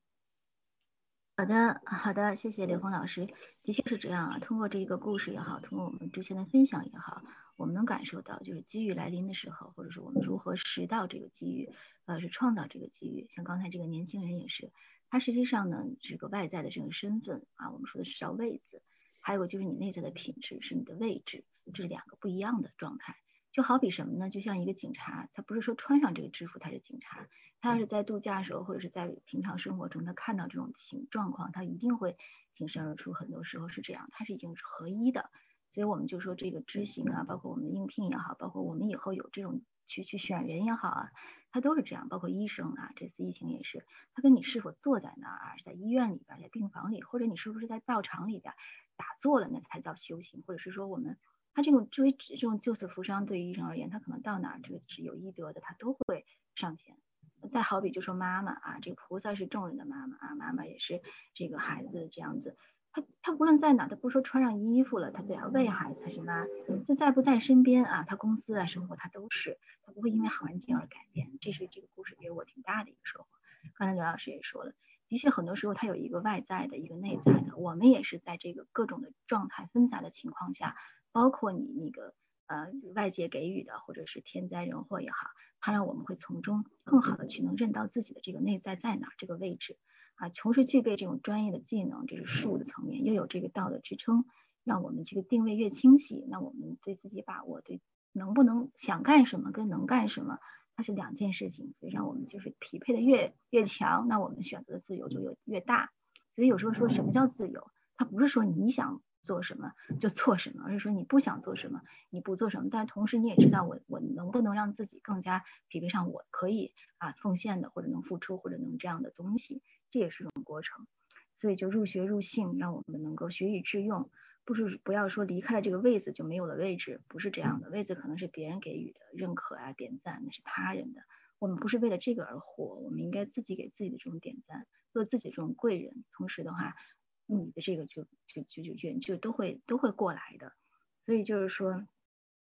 好的，好的，谢谢刘峰老师。的确是这样啊，通过这一个故事也好，通过我们之前的分享也好，我们能感受到，就是机遇来临的时候，或者是我们如何拾到这个机遇，呃，是创造这个机遇。像刚才这个年轻人也是，他实际上呢，这个外在的这个身份啊，我们说的是叫位子，还有就是你内在的品质是你的位置，这是两个不一样的状态。就好比什么呢？就像一个警察，他不是说穿上这个制服他是警察。他要是在度假的时候，或者是在平常生活中，他看到这种情状况，他一定会挺身而出。很多时候是这样，他是已经是合一的。所以我们就说这个知行啊，包括我们应聘也好，包括我们以后有这种去去选人也好啊，他都是这样。包括医生啊，这次疫情也是，他跟你是否坐在那儿，在医院里边，在病房里，或者你是不是在道场里边打坐了，那才叫修行。或者是说我们他这种追这种救死扶伤，对于医生而言，他可能到哪儿这个是有医德的，他都会上前。再好比就说妈妈啊，这个菩萨是众人的妈妈啊，妈妈也是这个孩子这样子。他他无论在哪，他不说穿上衣服了，他都要喂孩子，他是妈。就在不在身边啊，他公司啊生活他都是，他不会因为环境而改变。这是这个故事给我挺大的一个收获。刚才刘老师也说了，的确很多时候他有一个外在的一个内在的，我们也是在这个各种的状态纷杂的情况下，包括你那个呃外界给予的，或者是天灾人祸也好。它让我们会从中更好的去能认到自己的这个内在在哪这个位置啊，同时具备这种专业的技能，这是术的层面，又有这个道的支撑，让我们这个定位越清晰，那我们对自己把握，对能不能想干什么跟能干什么，它是两件事情，所以让我们就是匹配的越越强，那我们选择的自由就越越大。所以有时候说什么叫自由，它不是说你想做什么就做什么，而是说你不想做什么你不做什么。但同时你也知道我我能不能让自己更加匹配上我可以啊奉献的或者能付出或者能这样的东西，这也是一种过程。所以就入学入性，让我们能够学以致用。不是不要说离开了这个位子就没有了位置，不是这样的。位子可能是别人给予的认可啊、点赞，那是他人的。我们不是为了这个而活，我们应该自己给自己的这种点赞，做自己这种贵人。同时的话，你的这个就就就就就就都会都会过来的。所以就是说，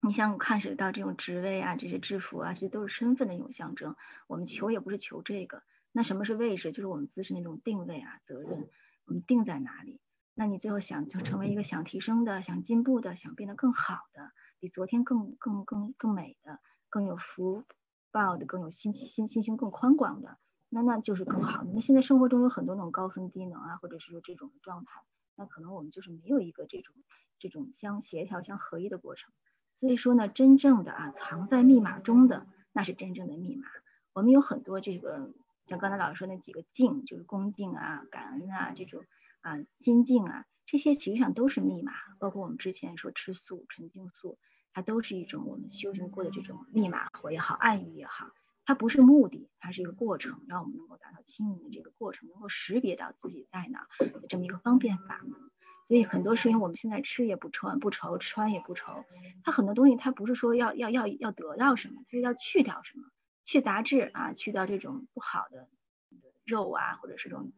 你像看水到这种职位啊、这些制服啊，这都是身份的一种象征。我们求也不是求这个。那什么是位置？就是我们自身那种定位啊、责任，我们定在哪里？那你最后想就成为一个想提升的、想进步的、想变得更好的、比昨天更更更更美的、更有福报的、更有心心心胸更宽广的，那那就是更好。那现在生活中有很多那种高分低能啊，或者是说这种状态，那可能我们就是没有一个这种这种相协调、相合一的过程。所以说呢，真正的啊，藏在密码中的那是真正的密码。我们有很多这个，像刚才老师说那几个敬，就是恭敬啊、感恩啊这种。啊，心境啊，这些实际上都是密码，包括我们之前说吃素、纯净素，它都是一种我们修行过的这种密码或也好，暗语也好，它不是目的，它是一个过程，让我们能够达到清明的这个过程，能够识别到自己在哪的这么一个方便法。所以很多事情我们现在吃也不穿不愁，穿也不愁，它很多东西它不是说要要要要得到什么，它是要去掉什么，去杂质啊，去掉这种不好的肉啊，或者是这种。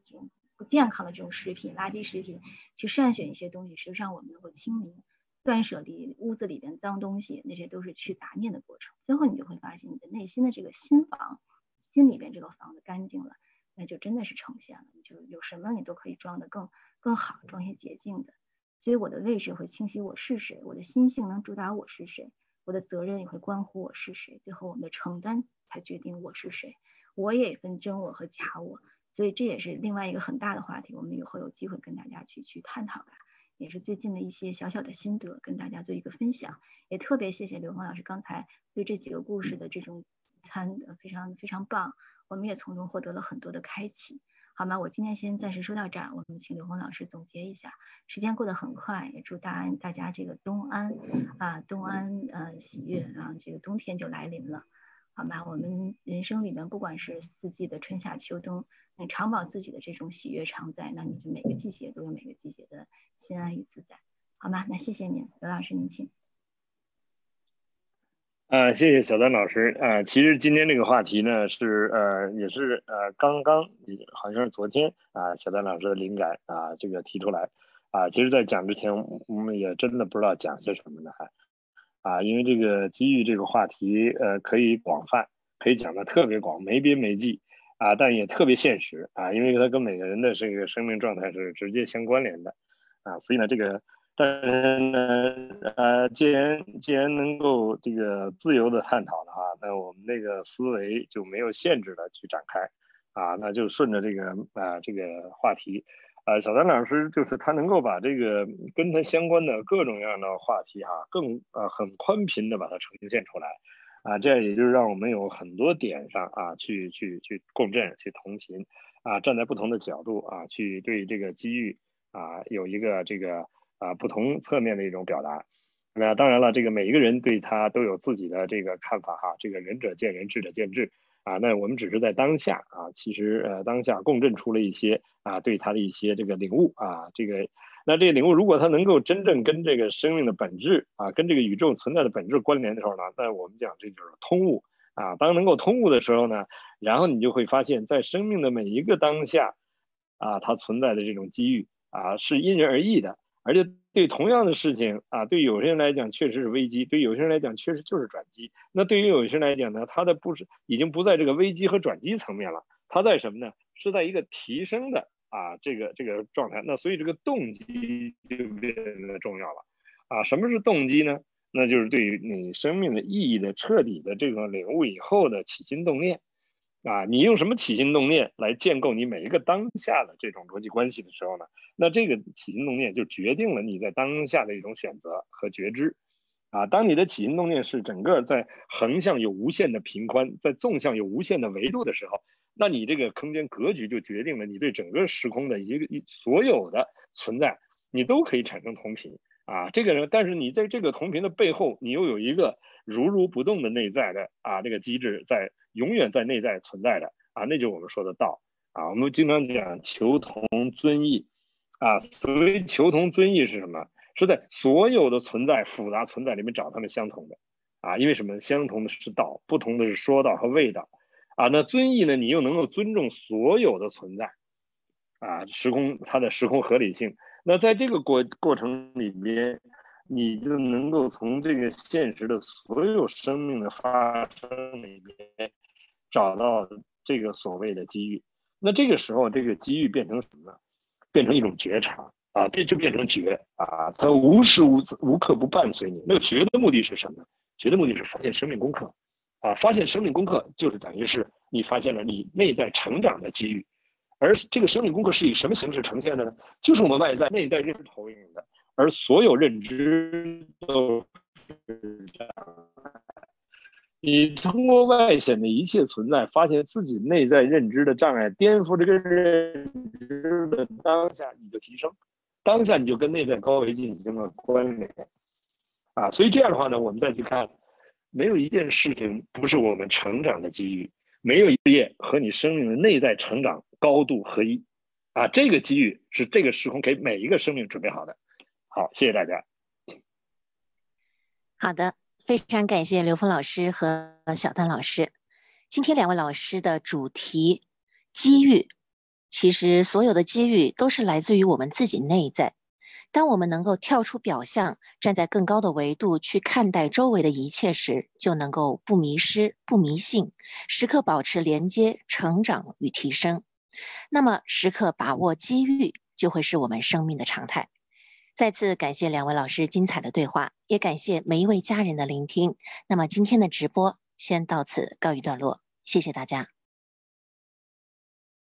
不健康的这种食品、垃圾食品，去筛选一些东西，实际上我们能够清明、断舍离屋子里边脏东西，那些都是去杂念的过程。最后你就会发现，你的内心的这个心房，心里边这个房子干净了，那就真的是呈现了，你就有什么你都可以装的更更好，装些洁净的。所以我的位置会清晰我是谁，我的心性能主打我是谁，我的责任也会关乎我是谁，最后我们的承担才决定我是谁。我也分真我和假我。所以这也是另外一个很大的话题，我们以后有机会跟大家去去探讨的，也是最近的一些小小的心得，跟大家做一个分享。也特别谢谢刘峰老师刚才对这几个故事的这种参，非常非常棒，我们也从中获得了很多的开启，好吗？我今天先暂时说到这儿，我们请刘峰老师总结一下。时间过得很快，也祝大安大家这个冬安啊，冬安呃喜悦啊，这个冬天就来临了。好吗，我们人生里面不管是四季的春夏秋冬，你常保自己的这种喜悦常在，那你就每个季节都有每个季节的心安与自在，好吗？那谢谢您，刘老师您请。啊，谢谢小丹老师啊。其实今天这个话题呢，是呃也是呃刚刚好像是昨天啊，小丹老师的灵感啊这个提出来啊。其实，在讲之前，我们也真的不知道讲些什么呢还。啊，因为这个机遇这个话题，呃，可以广泛，可以讲的特别广，没边没际啊，但也特别现实啊，因为它跟每个人的这个生命状态是直接相关联的啊，所以呢，这个但是呢，呃，既然既然能够这个自由的探讨的话，那我们那个思维就没有限制的去展开啊，那就顺着这个啊这个话题。啊，小丹老师就是他能够把这个跟他相关的各种各样的话题哈，更呃很宽频的把它呈现出来，啊，这样也就是让我们有很多点上啊去去去共振去同频啊，站在不同的角度啊去对这个机遇啊有一个这个啊不同侧面的一种表达。那当然了，这个每一个人对他都有自己的这个看法哈，这个仁者见仁，智者见智。啊，那我们只是在当下啊，其实呃当下共振出了一些啊对他的一些这个领悟啊，这个那这个领悟如果它能够真正跟这个生命的本质啊，跟这个宇宙存在的本质关联的时候呢，那我们讲这就是通悟啊。当能够通悟的时候呢，然后你就会发现，在生命的每一个当下啊，它存在的这种机遇啊是因人而异的。而且对同样的事情啊，对有些人来讲确实是危机，对有些人来讲确实就是转机。那对于有些人来讲呢，他的不是已经不在这个危机和转机层面了，他在什么呢？是在一个提升的啊这个这个状态。那所以这个动机就变得重要了啊。什么是动机呢？那就是对于你生命的意义的彻底的这种领悟以后的起心动念。啊，你用什么起心动念来建构你每一个当下的这种逻辑关系的时候呢？那这个起心动念就决定了你在当下的一种选择和觉知。啊，当你的起心动念是整个在横向有无限的平宽，在纵向有无限的维度的时候，那你这个空间格局就决定了你对整个时空的一个一所有的存在，你都可以产生同频啊。这个人，但是你在这个同频的背后，你又有一个如如不动的内在的啊这个机制在永远在内在存在的啊，那就是我们说的道啊。我们经常讲求同尊异啊，所谓求同尊异是什么？是在所有的存在复杂存在里面找他们相同的啊，因为什么？相同的是道，不同的是说道和味道啊。那尊义呢？你又能够尊重所有的存在啊，时空它的时空合理性。那在这个过过程里边，你就能够从这个现实的所有生命的发生里边找到这个所谓的机遇。那这个时候，这个机遇变成什么呢？变成一种觉察。啊，这就变成觉啊，它无时无无刻不伴随你。那个觉的目的是什么？觉的目的是发现生命功课啊，发现生命功课就是等于是你发现了你内在成长的机遇，而这个生命功课是以什么形式呈现的呢？就是我们外在内在认知投影的，而所有认知都是这样。你通过外显的一切存在，发现自己内在认知的障碍，颠覆这个认知的当下，你就提升。当下你就跟内在高维进行了关联，啊，所以这样的话呢，我们再去看，没有一件事情不是我们成长的机遇，没有一页和你生命的内在成长高度合一，啊，这个机遇是这个时空给每一个生命准备好的。好，谢谢大家。好的，非常感谢刘峰老师和小丹老师，今天两位老师的主题机遇。其实，所有的机遇都是来自于我们自己内在。当我们能够跳出表象，站在更高的维度去看待周围的一切时，就能够不迷失、不迷信，时刻保持连接、成长与提升。那么，时刻把握机遇，就会是我们生命的常态。再次感谢两位老师精彩的对话，也感谢每一位家人的聆听。那么，今天的直播先到此告一段落，谢谢大家。